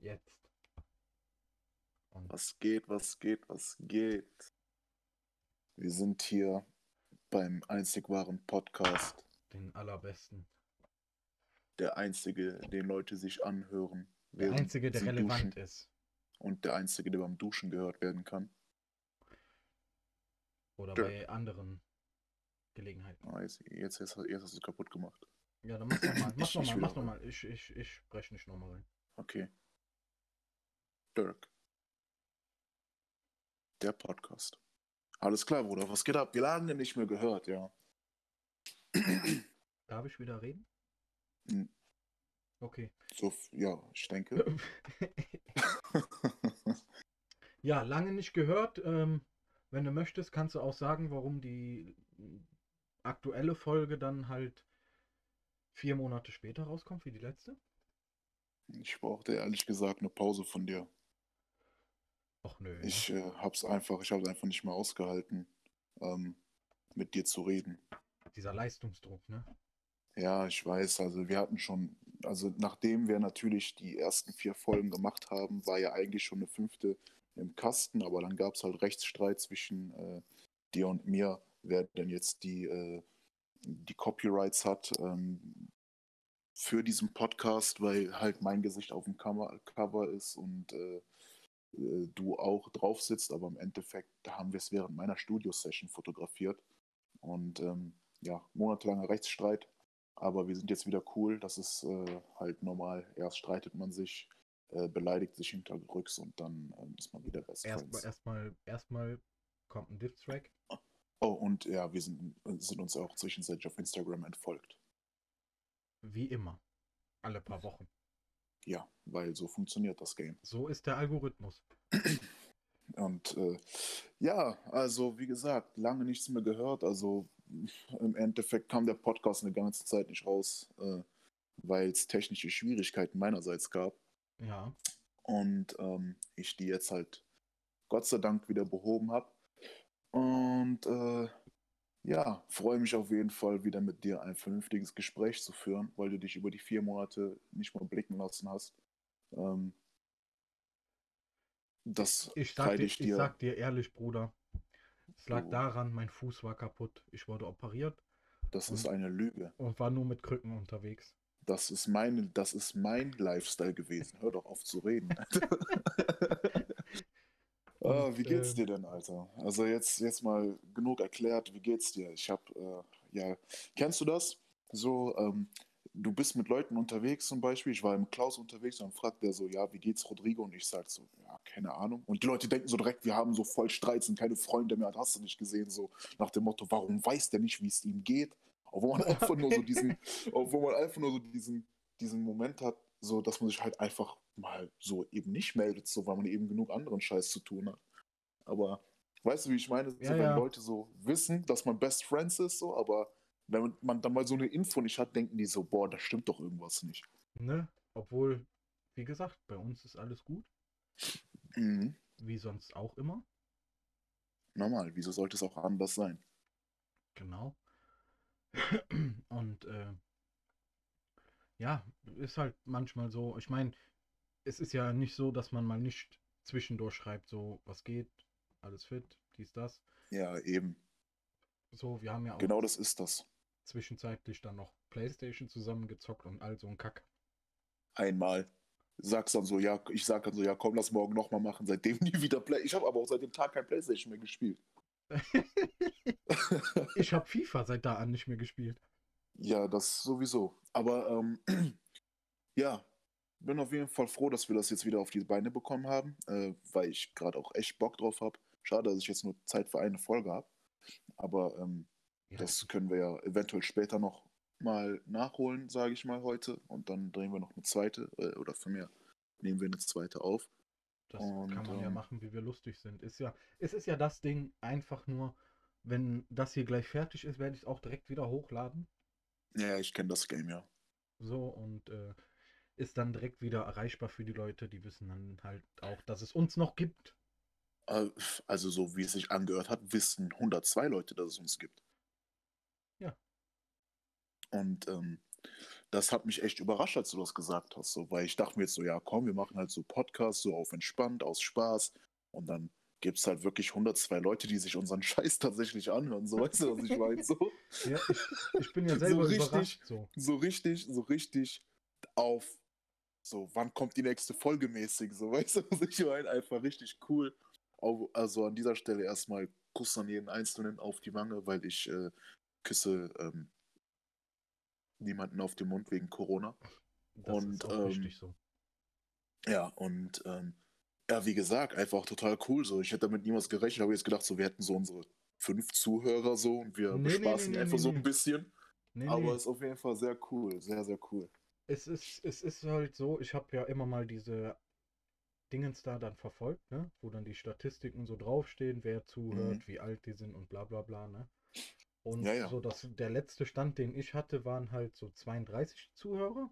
Jetzt. Und was geht, was geht, was geht? Wir sind hier beim einzig wahren Podcast. Den allerbesten. Der einzige, den Leute sich anhören. Der einzige, der relevant duschen. ist. Und der einzige, der beim Duschen gehört werden kann. Oder der. bei anderen Gelegenheiten. Ah, jetzt, jetzt, jetzt, jetzt hast du es kaputt gemacht. Ja, dann mach nochmal. Mach nochmal, mach nochmal. Ich, ich, ich spreche nicht nochmal rein. Okay. Dirk. Der Podcast. Alles klar, Bruder. Was geht ab? Wir lagen nicht mehr gehört, ja. Darf ich wieder reden? Hm. Okay. So, ja, ich denke. ja, lange nicht gehört. Ähm, wenn du möchtest, kannst du auch sagen, warum die aktuelle Folge dann halt vier Monate später rauskommt wie die letzte? Ich brauchte ehrlich gesagt eine Pause von dir. Ach nö. Ich äh, hab's einfach, ich hab's einfach nicht mehr ausgehalten, ähm, mit dir zu reden. Dieser Leistungsdruck, ne? Ja, ich weiß, also wir hatten schon, also nachdem wir natürlich die ersten vier Folgen gemacht haben, war ja eigentlich schon eine fünfte im Kasten, aber dann gab es halt Rechtsstreit zwischen äh, dir und mir, wer denn jetzt die, äh, die Copyrights hat ähm, für diesen Podcast, weil halt mein Gesicht auf dem Cover ist und äh, du auch drauf sitzt, aber im Endeffekt haben wir es während meiner Studio-Session fotografiert. Und ähm, ja, monatelanger Rechtsstreit, aber wir sind jetzt wieder cool. Das ist äh, halt normal. Erst streitet man sich, äh, beleidigt sich hinterrücks und dann ähm, ist man wieder Best Erstmal, erstmal, erstmal kommt ein Diff-Track. Oh, und ja, wir sind, sind uns auch zwischenzeitlich auf Instagram entfolgt. Wie immer. Alle paar Wochen. Ja, weil so funktioniert das Game. So ist der Algorithmus. Und äh, ja, also wie gesagt, lange nichts mehr gehört. Also im Endeffekt kam der Podcast eine ganze Zeit nicht raus, äh, weil es technische Schwierigkeiten meinerseits gab. Ja. Und ähm, ich die jetzt halt Gott sei Dank wieder behoben habe. Und äh, ja, freue mich auf jeden Fall wieder mit dir ein vernünftiges Gespräch zu führen, weil du dich über die vier Monate nicht mal blicken lassen hast. Ähm, das ich sag, dir, ich, dir. ich sag dir ehrlich, Bruder, es lag oh. daran, mein Fuß war kaputt. Ich wurde operiert. Das ist eine Lüge. Und war nur mit Krücken unterwegs. Das ist, meine, das ist mein Lifestyle gewesen. Hör doch auf zu reden. Ah, wie geht's dir denn, Alter? Also jetzt, jetzt mal genug erklärt, wie geht's dir? Ich hab, äh, ja, kennst du das? So, ähm, du bist mit Leuten unterwegs zum Beispiel, ich war im Klaus unterwegs und dann fragt der so, ja, wie geht's Rodrigo? Und ich sag so, ja, keine Ahnung. Und die Leute denken so direkt, wir haben so voll Streit, sind keine Freunde mehr, hast du nicht gesehen, so nach dem Motto, warum weiß der nicht, wie es ihm geht? Obwohl man einfach nur so diesen, obwohl man einfach nur so diesen, diesen Moment hat, so, dass man sich halt einfach mal so eben nicht meldet, so, weil man eben genug anderen Scheiß zu tun hat. Aber weißt du, wie ich meine? Ja, so, wenn ja. Leute so wissen, dass man Best Friends ist, so, aber wenn man dann mal so eine Info nicht hat, denken die so, boah, da stimmt doch irgendwas nicht. Ne? Obwohl, wie gesagt, bei uns ist alles gut. Mhm. Wie sonst auch immer. Normal, wieso sollte es auch anders sein? Genau. Und äh, ja, ist halt manchmal so. Ich meine, es ist ja nicht so, dass man mal nicht zwischendurch schreibt, so, was geht, alles fit, dies, das. Ja, eben. So, wir haben ja auch. Genau das ist das. Zwischenzeitlich dann noch Playstation zusammengezockt und all so ein Kack. Einmal. Sagst dann so, ja, ich sag dann so, ja, komm, lass morgen nochmal machen. Seitdem nie wieder Play. Ich habe aber auch seit dem Tag kein Playstation mehr gespielt. ich habe FIFA seit da an nicht mehr gespielt. Ja, das sowieso. Aber ähm, ja, bin auf jeden Fall froh, dass wir das jetzt wieder auf die Beine bekommen haben, äh, weil ich gerade auch echt Bock drauf habe. Schade, dass ich jetzt nur Zeit für eine Folge habe. Aber ähm, ja. das können wir ja eventuell später noch mal nachholen, sage ich mal heute. Und dann drehen wir noch eine zweite, äh, oder für mehr nehmen wir eine zweite auf. Das und, kann man ähm, ja machen, wie wir lustig sind. Ist ja, es ist ja das Ding einfach nur, wenn das hier gleich fertig ist, werde ich es auch direkt wieder hochladen. Ja, ich kenne das Game ja. So, und äh, ist dann direkt wieder erreichbar für die Leute, die wissen dann halt auch, dass es uns noch gibt. Äh, also so wie es sich angehört hat, wissen 102 Leute, dass es uns gibt. Ja. Und ähm, das hat mich echt überrascht, als du das gesagt hast, so, weil ich dachte mir jetzt so, ja, komm, wir machen halt so Podcasts, so auf entspannt, aus Spaß und dann gibt es halt wirklich 102 Leute, die sich unseren Scheiß tatsächlich anhören, so, weißt du, was ich meine, so. Ja, ich, ich bin ja selber so richtig, so. so richtig, so richtig auf, so, wann kommt die nächste Folge mäßig, so, weißt du, was ich meine, einfach richtig cool. Also an dieser Stelle erstmal Kuss an jeden Einzelnen auf die Wange, weil ich äh, küsse ähm, niemanden auf den Mund wegen Corona. Das Und, ist auch ähm, richtig so. Ja, und ähm, ja, wie gesagt, einfach total cool. So, ich hätte damit niemals gerechnet, habe jetzt gedacht, so, wir hätten so unsere fünf Zuhörer so und wir Nee, bespaßen nee, nee, einfach so ein bisschen. Aber nee. ist auf jeden Fall sehr cool, sehr, sehr cool. Es ist, es ist halt so, ich habe ja immer mal diese Dingens da dann verfolgt, ne? Wo dann die Statistiken so draufstehen, wer zuhört, Mhm. wie alt die sind und bla bla bla, ne? Und Ja, ja. so das, der letzte Stand, den ich hatte, waren halt so 32 Zuhörer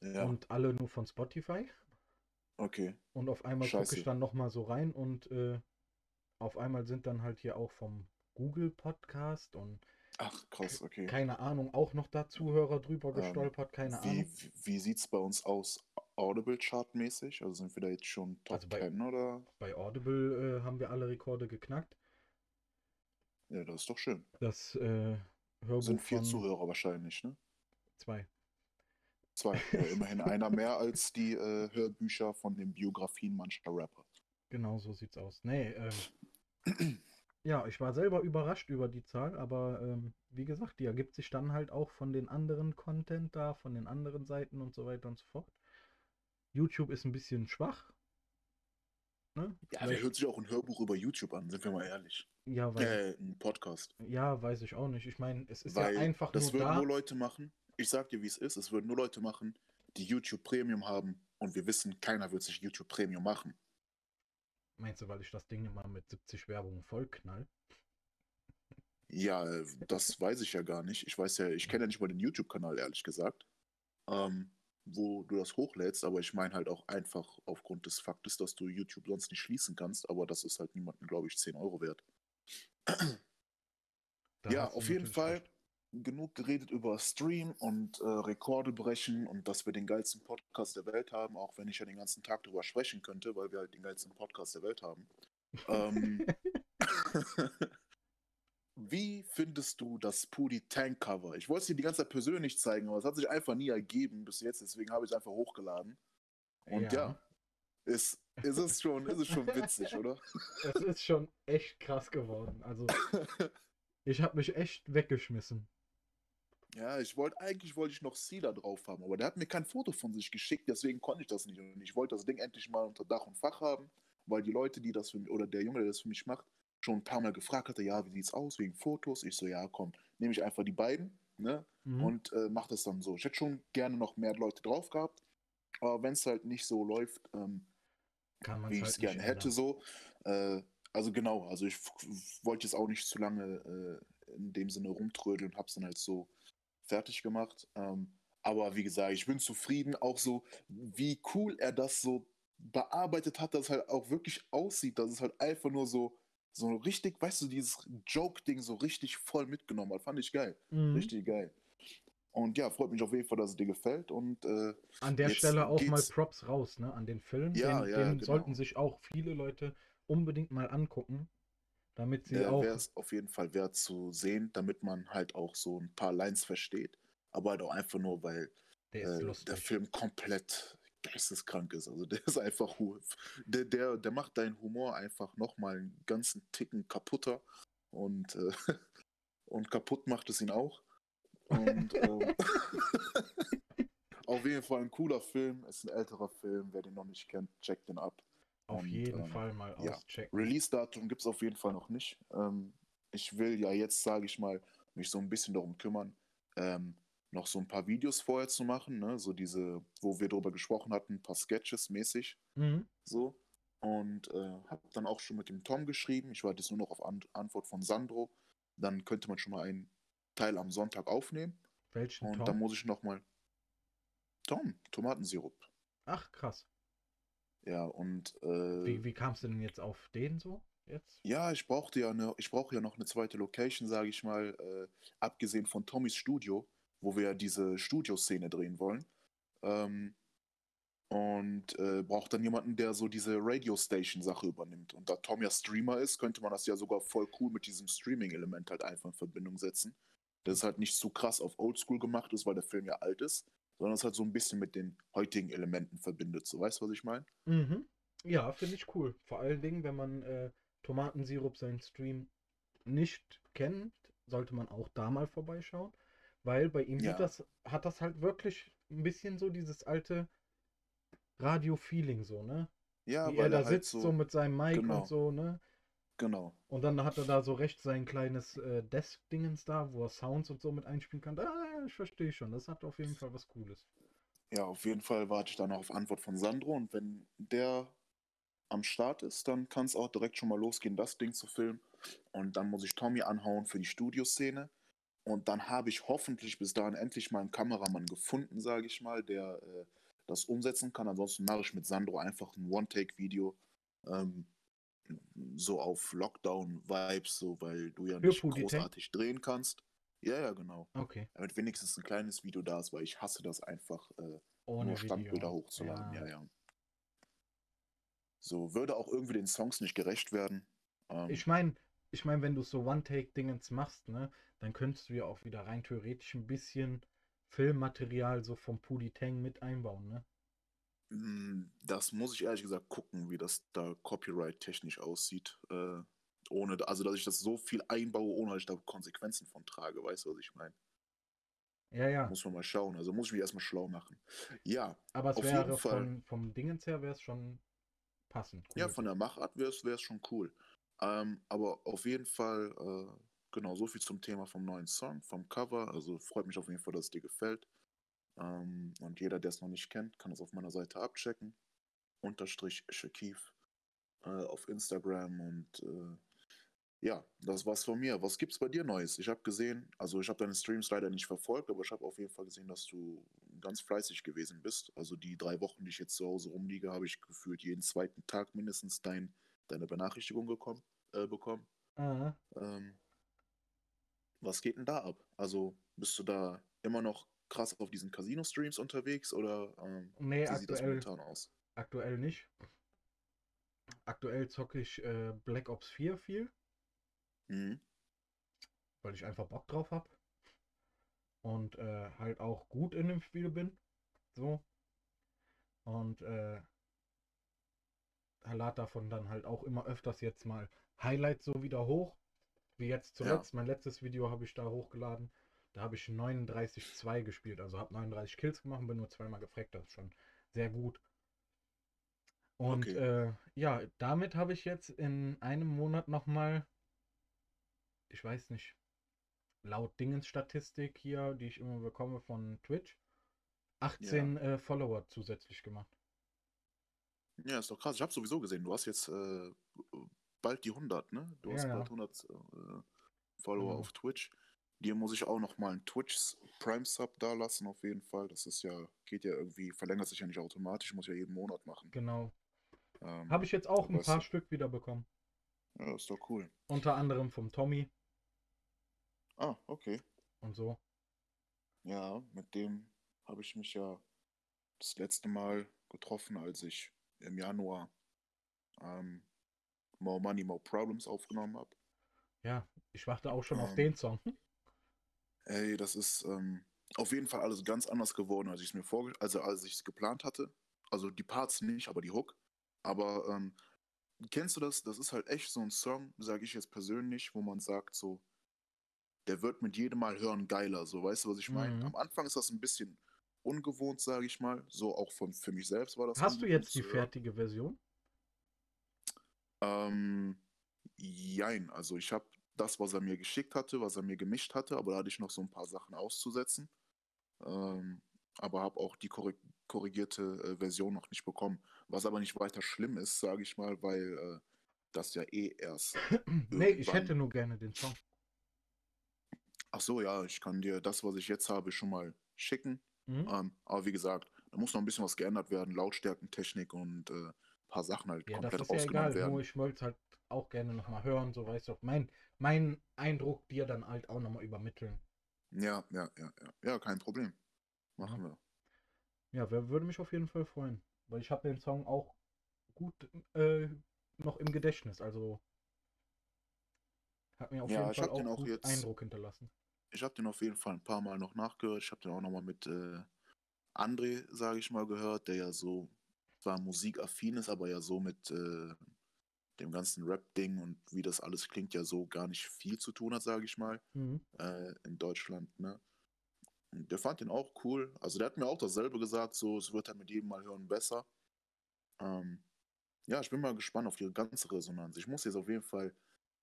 Ja, und alle nur von Spotify. Okay. Und auf einmal gucke Scheiße. ich dann nochmal so rein und äh, auf einmal sind dann halt hier auch vom Google Podcast und Ach, krass, okay. keine Ahnung, auch noch da Zuhörer drüber Ähm, gestolpert, keine Wie, Ahnung. wie, wie sieht es bei uns aus, Audible-Chart-mäßig? Also sind wir da jetzt schon Top Also bei- 10 oder? Bei Audible äh, haben wir alle Rekorde geknackt. Ja, das ist doch schön. Das äh, Hörbuch Sind vier Zuhörer wahrscheinlich, ne? zwei. Zwei. Ja, immerhin einer mehr als die äh, Hörbücher von den Biografien mancher Rapper. Genau so sieht's aus. Nee, ähm, ja, ich war selber überrascht über die Zahl, aber ähm, wie gesagt, die ergibt sich dann halt auch von den anderen Content da, von den anderen Seiten und so weiter und so fort. YouTube ist ein bisschen schwach. Ne? Ja, wer Vielleicht- hört sich auch ein Hörbuch über YouTube an, sind wir mal ehrlich. ja, weil, Äh, ein Podcast. ja, weiß ich auch nicht. Ich meine, es ist Weil ja einfach das nur würden da. nur Leute machen. Ich sag dir, wie es ist. Es würden nur Leute machen, die YouTube Premium haben. Und wir wissen, keiner wird sich YouTube Premium machen. Meinst du, weil ich das Ding immer mit 70 Werbungen vollknall? Ja, das weiß ich ja gar nicht. Ich weiß ja, ich kenne ja nicht mal den YouTube-Kanal, ehrlich gesagt, ähm, wo du das hochlädst, aber ich meine halt auch einfach aufgrund des Faktes, dass du YouTube sonst nicht schließen kannst, aber das ist halt niemandem, glaube ich, 10 Euro wert. Da ja, auf jeden Fall recht. Genug geredet über Stream und äh, Rekorde brechen und dass wir den geilsten Podcast der Welt haben, auch wenn ich ja den ganzen Tag darüber sprechen könnte, weil wir halt den geilsten Podcast der Welt haben. Ähm, Wie findest du das Pudi Tank Cover? Ich wollte es dir die ganze Zeit persönlich zeigen, aber es hat sich einfach nie ergeben bis jetzt, deswegen habe ich es einfach hochgeladen. Und ja, ist, ist, es schon, ist es schon witzig, oder? Es ist schon echt krass geworden. Also, ich habe mich echt weggeschmissen. Ja, ich wollte, eigentlich wollte ich noch da drauf haben, aber der hat mir kein Foto von sich geschickt, deswegen konnte ich das nicht. Und ich wollte das Ding endlich mal unter Dach und Fach haben, weil die Leute, die das für mich, oder der Junge, der das für mich macht, schon ein paar Mal gefragt hatte, ja, wie sieht's aus, wegen Fotos? Ich so, ja, komm, nehme ich einfach die beiden, ne? Mhm. und äh, mache das dann so. Ich hätte schon gerne noch mehr Leute drauf gehabt, aber wenn es halt nicht so läuft, ähm, wie ich halt es nicht gerne hätte, ändern. so. Äh, also genau, also ich wollte jetzt auch nicht zu lange äh, in dem Sinne rumtrödeln und habe es dann halt so fertig gemacht. Ähm, aber wie gesagt, ich bin zufrieden, auch so, wie cool er das so bearbeitet hat, dass es halt auch wirklich aussieht, dass es halt einfach nur so, so richtig, weißt du, dieses Joke-Ding so richtig voll mitgenommen hat. Fand ich geil. Mhm. Richtig geil. Und ja, freut mich auf jeden Fall, dass es dir gefällt. Und äh, An der Stelle auch mal geht's- Props raus, ne? An den Film. Ja, den ja, den genau. sollten sich auch viele Leute unbedingt mal angucken, damit sie der auch. wäre es auf jeden Fall wert zu sehen, damit man halt auch so ein paar Lines versteht. Aber halt auch einfach nur, weil Der äh, der Film komplett geisteskrank ist. Also der ist einfach, der, der, der macht deinen Humor einfach nochmal einen ganzen Ticken kaputter. Und, äh, und kaputt macht es ihn auch. Und ähm, auf jeden Fall ein cooler Film. Ist ein älterer Film. Wer den noch nicht kennt, checkt den ab. Auf und, jeden ähm, Fall mal ja. auschecken. Release-Datum gibt es auf jeden Fall noch nicht. Ähm, ich will ja jetzt, sage ich mal, mich so ein bisschen darum kümmern, ähm, noch so ein paar Videos vorher zu machen, ne? so diese, wo wir drüber gesprochen hatten, ein paar Sketches mäßig, Mhm. so. Und äh, habe dann auch schon mit dem Tom geschrieben. Ich warte jetzt nur noch auf An Antwort von Sandro. Dann könnte man schon mal einen Teil am Sonntag aufnehmen. Welchen Und Tom? dann muss ich noch mal Tom, Tomatensirup. Ach, krass. Ja, und äh, Wie, wie kamst du denn jetzt auf den so? Jetzt? Ja, ich brauchte ja eine, ich brauche ja noch eine zweite Location, sage ich mal, äh, abgesehen von Tommys Studio, wo wir diese Studioszene drehen wollen. Ähm, und äh, braucht dann jemanden, der so diese Radio-Station-Sache übernimmt. Und da Tom ja Streamer ist, könnte man das ja sogar voll cool mit diesem Streaming-Element halt einfach in Verbindung setzen. Das ist halt nicht so krass auf Oldschool gemacht ist, weil der Film ja alt ist, sondern es halt so ein bisschen mit den heutigen Elementen verbindet. So, weißt du, was ich meine? Mhm. Ja, finde ich cool. Vor allen Dingen, wenn man äh, Tomatensirup seinen Stream nicht kennt, sollte man auch da mal vorbeischauen. Weil bei ihm Ja. sieht das, hat das halt wirklich ein bisschen so dieses alte Radio-Feeling so, ne? Ja, Wie er weil da er halt sitzt so, so mit seinem Mic genau. und so, ne? genau. Und dann hat er da so rechts sein kleines äh, Desk-Dingens da, wo er Sounds und so mit einspielen kann. Ah, ich verstehe schon. Das hat auf jeden Fall was Cooles. Ja, auf jeden Fall warte ich dann noch auf Antwort von Sandro und wenn der am Start ist, dann kann es auch direkt schon mal losgehen, das Ding zu filmen. Und dann muss ich Tommy anhauen für die Studioszene. Und dann habe ich hoffentlich bis dahin endlich mal einen Kameramann gefunden, sage ich mal, der äh, das umsetzen kann. Ansonsten mache ich mit Sandro einfach ein One-Take-Video. Ähm, so auf Lockdown-Vibes, so weil du ja nicht großartig drehen kannst. Ja, ja, genau. Okay. Damit wenigstens ein kleines Video da ist, weil ich hasse das einfach, äh, Ohne nur Standbilder hochzuladen. Ja. Ja. ja, So, würde auch irgendwie den Songs nicht gerecht werden. Ähm, Ich meine, ich mein, wenn du so One-Take-Dingens machst, ne, dann könntest du ja auch wieder rein theoretisch ein bisschen Filmmaterial so vom Pudi Tang mit einbauen, ne? mm, das muss ich ehrlich gesagt gucken, wie das da copyright-technisch aussieht. Äh, ohne, also, dass ich das so viel einbaue, ohne dass ich da Konsequenzen von trage. Weißt du, was ich meine? Ja, ja. Muss man mal schauen. Also, muss ich mich erstmal schlau machen. Ja, Aber es auf jeden wäre Fall. von, vom Dingens her wäre es schon passend. Ja, cool. von der Machart wäre es schon cool. Ähm, aber auf jeden Fall, äh, genau, so viel zum Thema vom neuen Song, vom Cover. Also freut mich auf jeden Fall, dass es dir gefällt. Ähm, und jeder, der es noch nicht kennt, kann es auf meiner Seite abchecken. Unterstrich Shakif äh, auf Instagram und äh, ja, das war's von mir. Was gibt's bei dir Neues? Ich habe gesehen, also ich habe deine Streams leider nicht verfolgt, aber ich habe auf jeden Fall gesehen, dass du ganz fleißig gewesen bist. Also die drei Wochen, die ich jetzt zu Hause rumliege, habe ich gefühlt jeden zweiten Tag mindestens dein, deine Benachrichtigung gekommen, äh, bekommen. Aha. Ähm, was geht denn da ab? Also bist du da immer noch krass auf diesen Casino-Streams unterwegs oder ähm, Nee, wie sieht das aktuell, momentan aus? aktuell nicht. Aktuell zocke ich äh, Black Ops 4 viel, Mhm. weil ich einfach Bock drauf habe. Und äh, halt auch gut in dem Spiel bin. So. Und äh, lad davon dann halt auch immer öfters jetzt mal Highlights so wieder hoch. Wie jetzt Ja. zuletzt. Mein letztes Video habe ich da hochgeladen. Da habe ich 39-2 gespielt. Also habe 39 Kills gemacht bin nur zweimal gefreckt. Das ist schon sehr gut. Und Okay. äh, ja, damit habe ich jetzt in einem Monat nochmal, ich weiß nicht, laut Dingens-Statistik hier, die ich immer bekomme von Twitch, 18 äh, Follower zusätzlich gemacht. Ja, ist doch krass. Ich habe sowieso gesehen, du hast jetzt äh, bald die 100, ne? Du hast Ja, ja. bald 100 äh, Follower Genau. auf Twitch. Dir muss ich auch noch mal einen Twitch Prime Sub da lassen, auf jeden Fall. Das ist ja, geht ja irgendwie, verlängert sich ja nicht automatisch, muss ja jeden Monat machen. Genau. Ähm, Habe ich jetzt auch ein paar du. Stück wieder bekommen. Ja, ist doch cool. Unter anderem vom Tommy Ah, okay. und so. Ja, mit dem habe ich mich ja das letzte Mal getroffen, als ich im Januar ähm, More Money, More Problems aufgenommen habe. Ja, ich warte auch schon auf Ähm, den Song. Ey, das ist ähm, auf jeden Fall alles ganz anders geworden, als ich es mir vorgestellt, also als ich es geplant hatte. Also die Parts nicht, aber die Hook. Aber ähm, kennst du das? Das ist halt echt so ein Song, sage ich jetzt persönlich, wo man sagt so, der wird mit jedem Mal hören geiler. So, weißt du, was ich meine? Mhm. Am Anfang ist das ein bisschen ungewohnt, sage ich mal. So auch von für mich selbst war das. Hast du jetzt die fertige Version? Ähm, jein, also ich habe das, was er mir geschickt hatte, was er mir gemischt hatte, aber da hatte ich noch so ein paar Sachen auszusetzen. Ähm, aber habe auch die korrig korrigierte äh, Version noch nicht bekommen. Was aber nicht weiter schlimm ist, sage ich mal, weil äh, das ja eh erst. nee, ich hätte nur gerne den Song. Ach so, ja, ich kann dir das, was ich jetzt habe, schon mal schicken. Mhm. Ähm, aber wie gesagt, da muss noch ein bisschen was geändert werden, Lautstärkentechnik und äh, ein paar Sachen halt Ja, das komplett ist ja rausgenommen egal, werden. nur ich wollte es halt auch gerne nochmal hören, so weißt du, mein, mein Eindruck dir dann halt auch nochmal übermitteln. Ja, ja, ja, ja. Ja, kein Problem. Machen wir. Ja, wer würde mich auf jeden Fall freuen. Weil ich habe den Song auch gut äh, noch im Gedächtnis. Also hat mir auf Ja, jeden Fall auch auch Eindruck hinterlassen. Ich habe den auf jeden Fall ein paar Mal noch nachgehört. Ich habe den auch nochmal mit äh, André, sage ich mal, gehört, der ja so zwar musikaffin ist, aber ja so mit äh, dem ganzen Rap-Ding und wie das alles klingt, ja so gar nicht viel zu tun hat, sage ich mal, Mhm. äh, in Deutschland, ne? Und der fand den auch cool. Also der hat mir auch dasselbe gesagt, so es wird halt mit jedem Mal hören besser. Ähm, ja, ich bin mal gespannt auf die ganze Resonanz. Ich muss jetzt auf jeden Fall,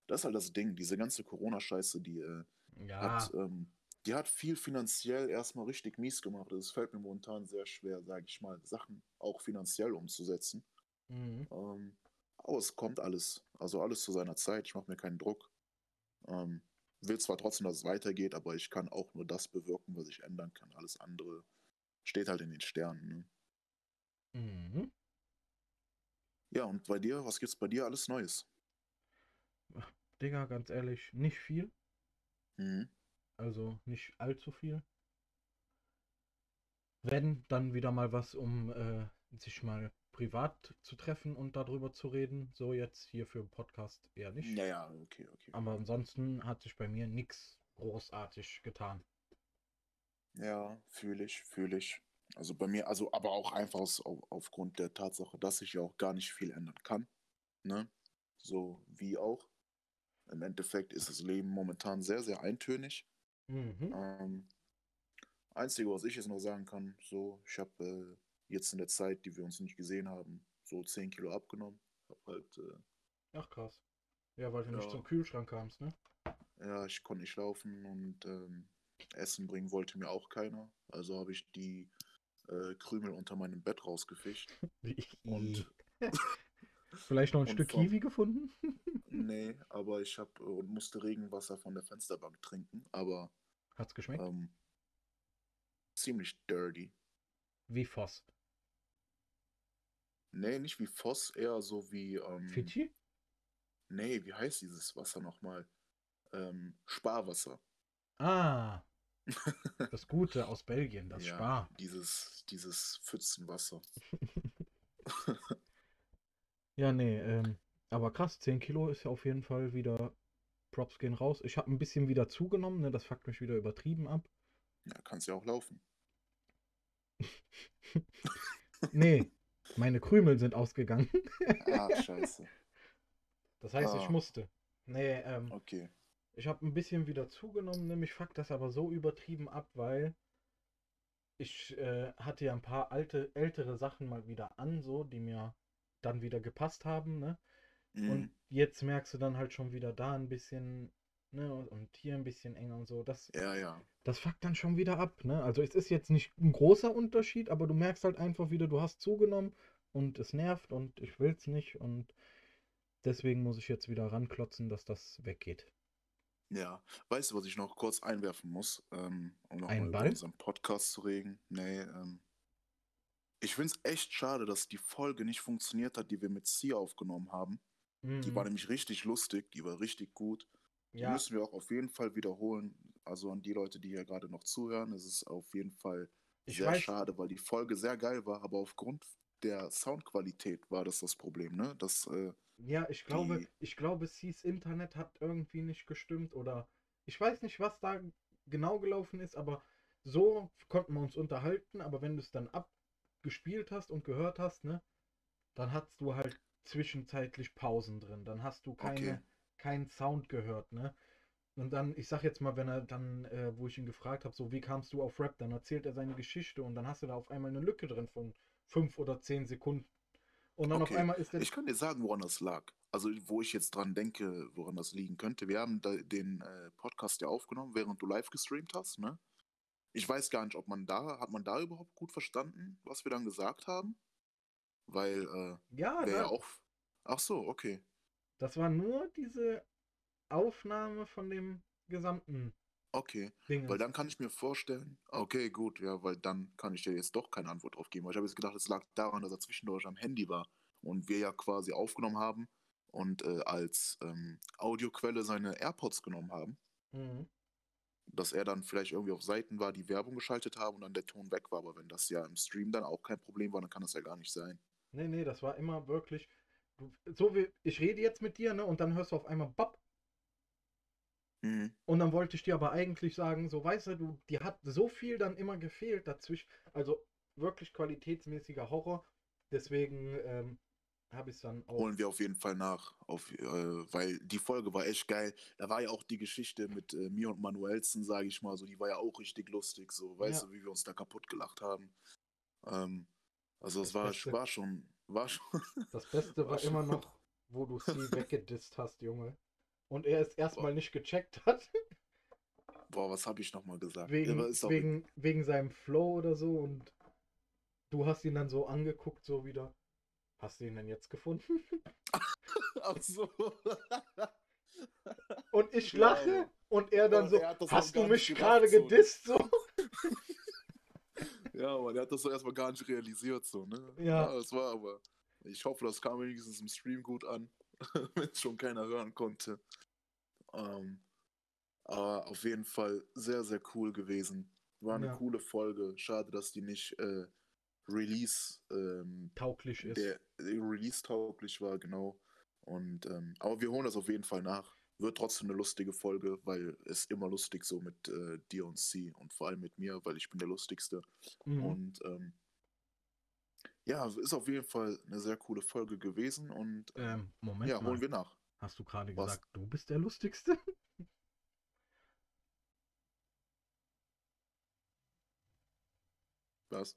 das ist halt das Ding, diese ganze Corona-Scheiße, die äh, Ja, hat, ähm, die hat viel finanziell erstmal richtig mies gemacht. Es fällt mir momentan sehr schwer, sage ich mal, Sachen auch finanziell umzusetzen. mhm. Ähm, aber es kommt alles. Also alles zu seiner Zeit. Ich mache mir keinen Druck. Ähm, will zwar trotzdem, dass es weitergeht, aber ich kann auch nur das bewirken, was ich ändern kann. Alles andere steht halt in den Sternen. Ne? Mhm. Ja, und bei dir, was gibt's bei dir alles Neues? Digga, ganz ehrlich, nicht viel. Mhm. Also nicht allzu viel. Wenn, dann wieder mal was, um äh, sich mal privat zu treffen und darüber zu reden. So jetzt hier für den Podcast eher nicht. Ja, ja, okay, okay. Aber ansonsten hat sich bei mir nichts großartig getan. Ja, fühle ich, fühle ich. Also bei mir, also aber auch einfach aus, au- aufgrund der Tatsache, dass ich ja auch gar nicht viel ändern kann. Ne? So wie auch. Im Endeffekt ist das Leben momentan sehr, sehr eintönig. Mhm. Ähm, Einzige, was ich jetzt noch sagen kann, so, ich habe äh, jetzt in der Zeit, die wir uns nicht gesehen haben, so 10 Kilo abgenommen. Hab halt, äh, Ach krass. Ja, weil du nicht Ja. zum Kühlschrank kamst, ne? ja, ich konnte nicht laufen und ähm, Essen bringen wollte mir auch keiner. Also habe ich die äh, Krümel unter meinem Bett rausgefischt. Und- Vielleicht noch ein und Stück vom- Kiwi gefunden? Nee, aber ich habe äh, und musste Regenwasser von der Fensterbank trinken, aber Hat's geschmeckt? ähm, ziemlich dirty. Wie Voss. Nee, nicht wie Voss, eher so wie. Ähm, Fidschi? nee, wie heißt dieses Wasser nochmal? Ähm, Sparwasser. Ah. Das Gute aus Belgien, das ja, Spar. Dieses, dieses Pfützenwasser. Ja, nee, ähm, aber krass, 10 Kilo ist ja auf jeden Fall wieder. Props gehen raus. Ich habe ein bisschen wieder zugenommen, ne? Das fuckt mich wieder übertrieben ab. Ja, kannst ja auch laufen. Nee, meine Krümel sind ausgegangen. Ah, scheiße. Das heißt, ich Ah. musste. Nee, ähm, Okay. ich habe ein bisschen wieder zugenommen, ne? Mich fuckt das aber so übertrieben ab, weil ich äh, hatte ja ein paar alte, ältere Sachen mal wieder an, so, die mir dann wieder gepasst haben, ne? Mhm. Und jetzt merkst du dann halt schon wieder da ein bisschen, ne, und, hier ein bisschen enger und so. Das, Ja, ja. das fuckt dann schon wieder ab, ne? Also es ist jetzt nicht ein großer Unterschied, aber du merkst halt einfach wieder, du hast zugenommen und es nervt und ich will's nicht und deswegen muss ich jetzt wieder ranklotzen, dass das weggeht. Ja. Weißt du, was ich noch kurz einwerfen muss, ähm, um nochmal Ein über unseren Podcast zu reden? Nee, ähm. Ich finde es echt schade, dass die Folge nicht funktioniert hat, die wir mit Sia aufgenommen haben. Die war Mhm. nämlich richtig lustig, die war richtig gut. Die Ja, müssen wir auch auf jeden Fall wiederholen. Also an die Leute, die hier gerade noch zuhören, es ist auf jeden Fall ich sehr weiß, schade, weil die Folge sehr geil war, aber aufgrund der Soundqualität war das das Problem, ne? Das, äh, ja, ich glaube, die, ich glaube, Cs Internet hat irgendwie nicht gestimmt oder ich weiß nicht, was da genau gelaufen ist, aber so konnten wir uns unterhalten, aber wenn du es dann abgespielt hast und gehört hast, ne, dann hast du halt zwischenzeitlich Pausen drin. Dann hast du okay, keine, keinen Sound gehört, ne? Und dann, ich sag jetzt mal, wenn er dann, äh, wo ich ihn gefragt habe, so wie kamst du auf Rap, dann erzählt er seine Geschichte und dann hast du da auf einmal eine Lücke drin von fünf oder zehn Sekunden. Und dann auf okay. einmal ist der. Ich kann dir sagen, woran das lag. Also, wo ich jetzt dran denke, woran das liegen könnte. Wir haben da den äh, Podcast ja aufgenommen, während du live gestreamt hast, ne? Ich weiß gar nicht, ob man da, hat man da überhaupt gut verstanden, was wir dann gesagt haben? Weil, äh, Ja, wäre ja auch. Ach so, okay. das war nur diese Aufnahme von dem gesamten Okay. Weil Dingens. dann kann ich mir vorstellen, okay, gut, ja, weil dann kann ich dir jetzt doch keine Antwort drauf geben. Weil ich habe jetzt gedacht, es lag daran, dass er zwischendurch am Handy war und wir ja quasi aufgenommen haben und äh, als ähm, Audioquelle seine AirPods genommen haben. Mhm. Dass er dann vielleicht irgendwie auf Seiten war, die Werbung geschaltet haben und dann der Ton weg war. Aber wenn das ja im Stream dann auch kein Problem war, dann kann das ja gar nicht sein. Nee, nee, das war immer wirklich. So wie ich rede jetzt mit dir, ne? Und dann hörst du auf einmal Bap. Mhm. Und dann wollte ich dir aber eigentlich sagen, so weißt du, du, dir hat so viel dann immer gefehlt dazwischen. Also wirklich qualitätsmäßiger Horror. Deswegen ähm, habe ich dann auch. Holen wir auf jeden Fall nach, auf, äh, weil die Folge war echt geil. Da war ja auch die Geschichte mit äh, mir und Manuelsen, sage ich mal, so, die war ja auch richtig lustig, so, weißt Ja. du, wie wir uns da kaputt gelacht haben. Ähm, also es Das war, Beste- war schon, war schon. Das Beste war War immer noch, wo du sie weggedisst hast, Junge. Und er es erstmal nicht gecheckt hat. Boah, was habe ich nochmal gesagt? Wegen, auch- wegen, wegen seinem Flow oder so. Und du hast ihn dann so angeguckt, so wieder. Hast du ihn denn jetzt gefunden? Ach so. Und ich Ja, lache Mann. und er dann so, er hast du mich gerade so, gedisst? So. Ja, aber der hat das so erstmal gar nicht realisiert, so, ne? Ja. das war aber. Ich hoffe, das kam wenigstens im Stream gut an, wenn es schon keiner hören konnte. Ähm, aber auf jeden Fall sehr, sehr cool gewesen. War eine Ja. coole Folge. Schade, dass die nicht äh, Release, ähm, Tauglich ist. der, der Release tauglich war, genau. Und ähm, aber wir holen das auf jeden Fall nach. Wird trotzdem eine lustige Folge, weil es immer lustig so mit äh, dir und sie und vor allem mit mir, weil ich bin der lustigste. Mhm. Und ähm, ja, ist auf jeden Fall eine sehr coole Folge gewesen und Ähm, Moment ja, mal. holen wir nach. Hast du gerade gesagt, du bist der Lustigste? Was?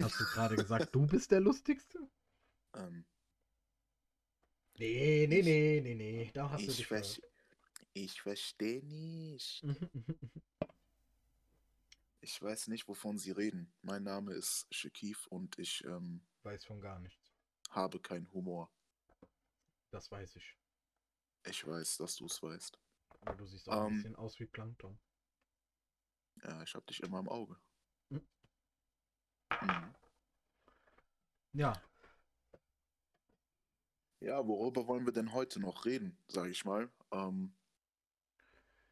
Hast du gerade gesagt, du bist der Lustigste? Ähm, Nee, nee, Ich- nee, nee, nee. Da hast du ich, dich ver ich verstehe nicht. Mhm, mhm, mhm. Ich weiß nicht, wovon Sie reden. Mein Name ist Shakif und ich ähm, Weiß von gar nichts. habe keinen Humor. Das weiß ich. Ich weiß, dass du es weißt. Aber du siehst auch ein Ähm. bisschen aus wie Plankton. Ja, ich habe dich immer im Auge. Hm. Mhm. Ja, Ja, worüber wollen wir denn heute noch reden, sage ich mal? Ähm,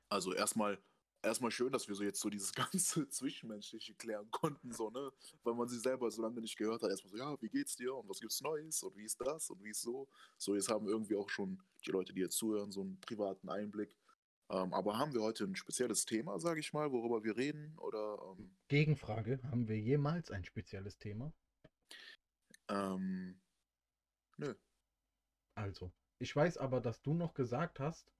also erstmal, erstmal schön, dass wir so jetzt so dieses ganze Zwischenmenschliche klären konnten, so, ne? Weil man sie selber so lange nicht gehört hat. Erstmal so, ja, wie geht's dir und was gibt's Neues und wie ist das und wie ist so? So, jetzt haben irgendwie auch schon die Leute, die jetzt zuhören, so einen privaten Einblick. Ähm, aber haben wir heute ein spezielles Thema, sage ich mal, worüber wir reden? Oder ähm, Gegenfrage. Haben wir jemals ein spezielles Thema? ähm, nö. Also, ich weiß aber, dass du noch gesagt hast,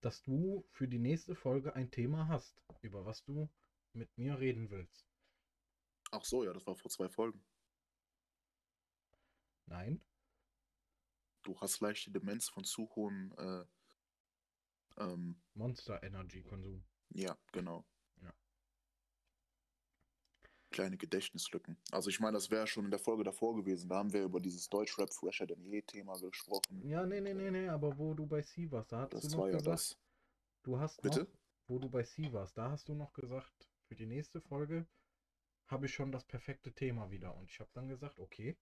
dass du für die nächste Folge ein Thema hast, über was du mit mir reden willst. Ach so, ja, das war vor zwei Folgen. Nein? Du hast leichte Demenz von zu hohem äh, ähm, Monster Energy Konsum. Ja, genau. Ja. Kleine Gedächtnislücken. Also ich meine, das wäre schon in der Folge davor gewesen. Da haben wir über dieses Deutschrap fresher denn je Thema gesprochen. Ja, nee, nee, nee, nee, aber wo du bei C warst, da hattest Das du noch war ja gesagt, das. du hast Bitte? noch, wo du bei C warst, da hast du noch gesagt, für die nächste Folge habe ich schon das perfekte Thema wieder. Und ich habe dann gesagt, okay,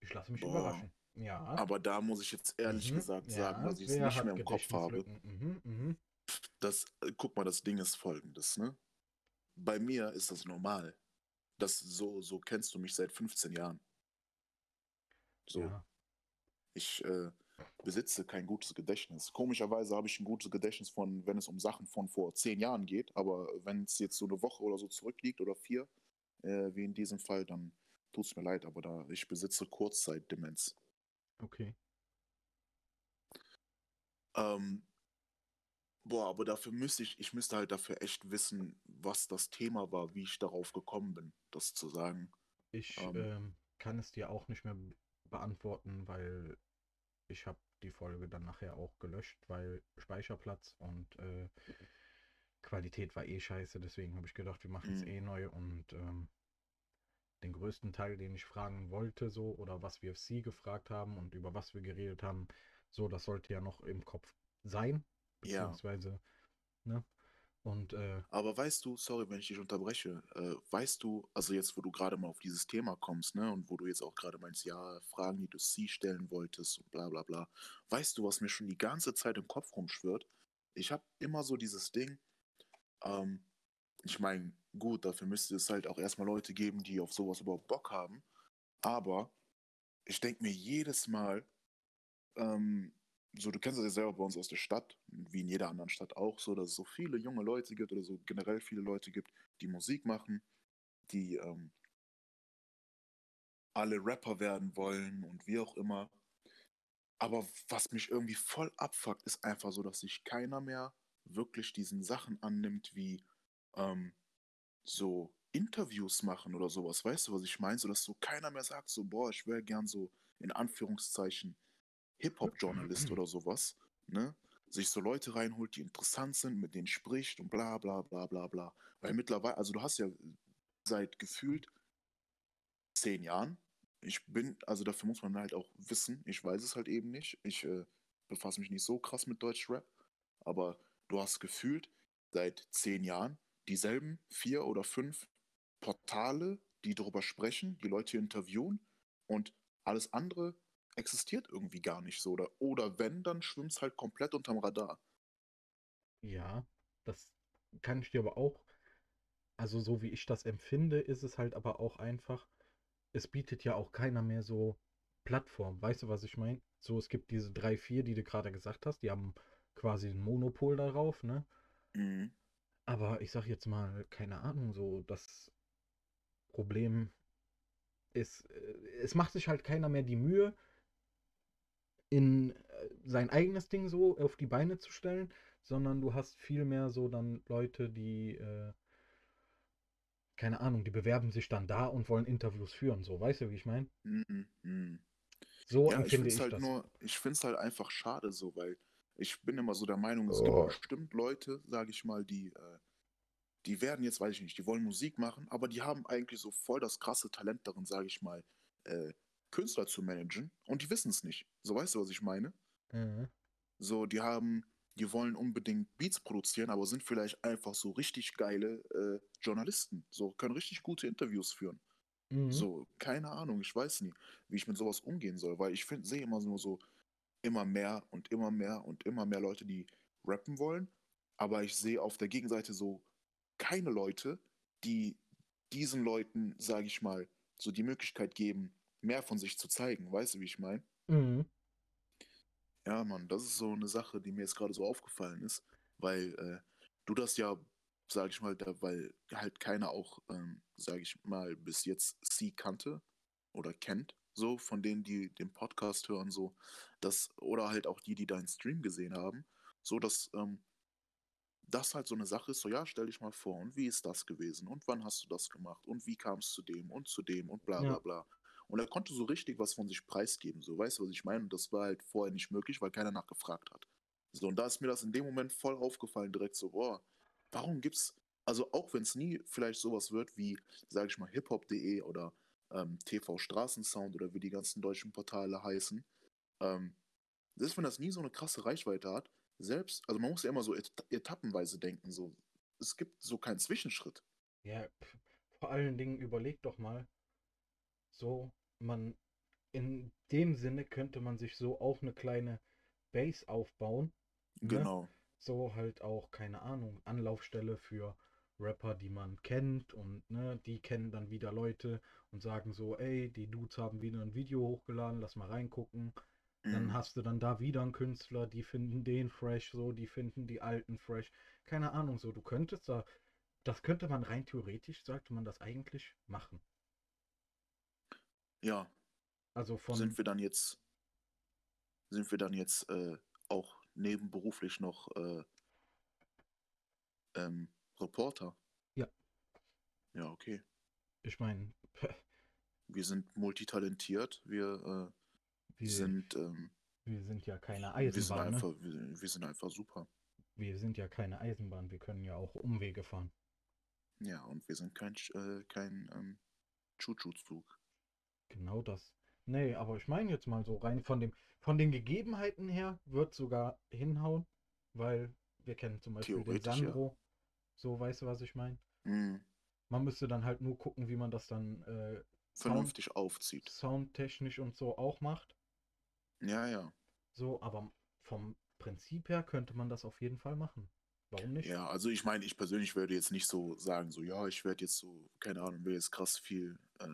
ich lasse mich Boah. überraschen. Ja. Aber da muss ich jetzt ehrlich mhm, gesagt ja, sagen, dass ich es nicht mehr im Kopf habe. Mhm, mhm. Das, äh, guck mal, das Ding ist folgendes, ne? Bei mir ist das normal. Das so, so kennst du mich seit 15 Jahren. So, Ja. ich äh, besitze kein gutes Gedächtnis. Komischerweise habe ich ein gutes Gedächtnis von, wenn es um Sachen von vor zehn Jahren geht, aber wenn es jetzt so eine Woche oder so zurückliegt oder vier, äh, wie in diesem Fall, dann tut es mir leid, aber da ich besitze Kurzzeitdemenz. Okay. Ähm, boah, aber dafür müsste ich, ich müsste halt dafür echt wissen, was das Thema war, wie ich darauf gekommen bin, das zu sagen. Ich Ähm. ähm, kann es dir auch nicht mehr beantworten, weil ich habe die Folge dann nachher auch gelöscht, weil Speicherplatz und äh, Qualität war eh scheiße. Deswegen habe ich gedacht, wir machen es Mhm. eh neu und ähm, den größten Teil, den ich fragen wollte, so oder was wir sie gefragt haben und über was wir geredet haben, so, das sollte ja noch im Kopf sein, Ja. beziehungsweise, ne? Und äh, Aber weißt du, sorry, wenn ich dich unterbreche, äh, weißt du, also jetzt, wo du gerade mal auf dieses Thema kommst, ne, und wo du jetzt auch gerade meinst, ja, Fragen, die du sie stellen wolltest und bla bla bla, weißt du, was mir schon die ganze Zeit im Kopf rumschwirrt? ich habe immer so dieses Ding, ähm, ich meine, gut, dafür müsste es halt auch erstmal Leute geben, die auf sowas überhaupt Bock haben. Aber ich denke mir jedes Mal, ähm, so, du kennst das ja selber bei uns aus der Stadt, wie in jeder anderen Stadt auch, so, dass es so viele junge Leute gibt oder so generell viele Leute gibt, die Musik machen, die ähm, alle Rapper werden wollen und wie auch immer. Aber was mich irgendwie voll abfuckt, ist einfach so, dass sich keiner mehr wirklich diesen Sachen annimmt, wie ähm, so Interviews machen oder sowas. Weißt du, was ich meine? So, dass so keiner mehr sagt, so, boah, ich wäre gern so in Anführungszeichen Hip-Hop-Journalist oder sowas, ne? Sich so Leute reinholt, die interessant sind, mit denen spricht und bla bla bla bla bla. Weil mittlerweile, also du hast ja seit gefühlt zehn Jahren, ich bin, also dafür muss man halt auch wissen, ich weiß es halt eben nicht. Ich äh, befasse mich nicht so krass mit Deutschrap, aber du hast gefühlt seit zehn Jahren dieselben vier oder fünf Portale, die darüber sprechen, die Leute interviewen und alles andere existiert irgendwie gar nicht so. Oder, oder wenn, dann schwimmt es halt komplett unterm Radar. Ja, das kann ich dir aber auch, also so wie ich das empfinde, ist es halt aber auch einfach, es bietet ja auch keiner mehr so Plattform. Weißt du, was ich meine? So, es gibt diese drei, vier, die du gerade gesagt hast, die haben quasi ein Monopol darauf, ne? Mhm. Aber ich sag jetzt mal, keine Ahnung, so das Problem ist, äh, es macht sich halt keiner mehr die Mühe, in äh, sein eigenes Ding so auf die Beine zu stellen, sondern du hast viel mehr so dann Leute, die, äh, keine Ahnung, die bewerben sich dann da und wollen Interviews führen, so, weißt du, wie ich meine? Mhm. Mhm. So Ja, ich empfinde finde es ich halt das. nur, ich finde es halt einfach schade so, weil ich bin immer so der Meinung, es gibt Oh. bestimmt Leute, sage ich mal, die, äh, die werden jetzt, weiß ich nicht, die wollen Musik machen, aber die haben eigentlich so voll das krasse Talent darin, sage ich mal, äh, Künstler zu managen und die wissen es nicht. So weißt du, was ich meine? Mhm. So, die haben, die wollen unbedingt Beats produzieren, aber sind vielleicht einfach so richtig geile äh, Journalisten. So, können richtig gute Interviews führen. Mhm. So, keine Ahnung, ich weiß nie, wie ich mit sowas umgehen soll, weil ich finde, sehe immer nur so immer mehr und immer mehr und immer mehr Leute, die rappen wollen, aber ich sehe auf der Gegenseite so keine Leute, die diesen Leuten, sage ich mal, so die Möglichkeit geben, mehr von sich zu zeigen. Weißt du, wie ich meine? Mhm. Ja, Mann, das ist so eine Sache, die mir jetzt gerade so aufgefallen ist, weil äh, du das ja, sage ich mal, da, weil halt keiner auch, ähm, sage ich mal, bis jetzt sie kannte oder kennt, so von denen, die den Podcast hören, so, das, oder halt auch die, die deinen Stream gesehen haben, so dass ähm, das halt so eine Sache ist, so ja, stell dich mal vor, und wie ist das gewesen? Und wann hast du das gemacht? Und wie kam es zu dem und zu dem und bla bla Ja. bla. Und er konnte so richtig was von sich preisgeben, so weißt du, was ich meine? Und das war halt vorher nicht möglich, weil keiner nachgefragt hat. So, und da ist mir das in dem Moment voll aufgefallen, direkt so, boah, warum gibt's, also auch wenn es nie vielleicht sowas wird wie, sage ich mal, hiphop.de oder ähm, TV Straßensound oder wie die ganzen deutschen Portale heißen, ähm, selbst wenn das nie so eine krasse Reichweite hat, selbst, also man muss ja immer so et etappenweise denken, so, es gibt so keinen Zwischenschritt. Ja, vor allen Dingen überleg doch mal, so, man, in dem Sinne könnte man sich so auch eine kleine Base aufbauen, ne? Genau. So halt auch, keine Ahnung, Anlaufstelle für Rapper, die man kennt und ne, die kennen dann wieder Leute und sagen so, ey, die Dudes haben wieder ein Video hochgeladen, lass mal reingucken. Dann Mhm. hast du dann da wieder einen Künstler, die finden den fresh, so, die finden die alten fresh. Keine Ahnung, so, du könntest da, das könnte man rein theoretisch, sollte man das eigentlich machen. Ja, Also von, sind wir dann jetzt, sind wir dann jetzt äh, auch nebenberuflich noch äh, ähm, Reporter? Ja. Ja, okay. ich meine, Wir sind multitalentiert, wir, äh, wir, sind, ähm, wir sind ja keine wir sind Eisenbahn, ne? einfach, wir, wir sind einfach super. Wir sind ja keine Eisenbahn, wir können ja auch Umwege fahren. Ja, und wir sind kein, äh, kein ähm, Chuchu-Zug. Genau das. Nee, aber ich meine jetzt mal so rein von dem, von den Gegebenheiten her wird sogar hinhauen, weil wir kennen zum Beispiel den. Sandro. So, weißt du, was ich meine? Mhm. Man müsste dann halt nur gucken, wie man das dann äh, Sound, Vernünftig aufzieht. soundtechnisch und so auch macht. Ja, ja. So, aber vom Prinzip her könnte man das auf jeden Fall machen. Warum nicht? Ja, also ich meine, ich persönlich würde jetzt nicht so sagen, so, ja, ich werde jetzt so, keine Ahnung, will jetzt krass viel, äh,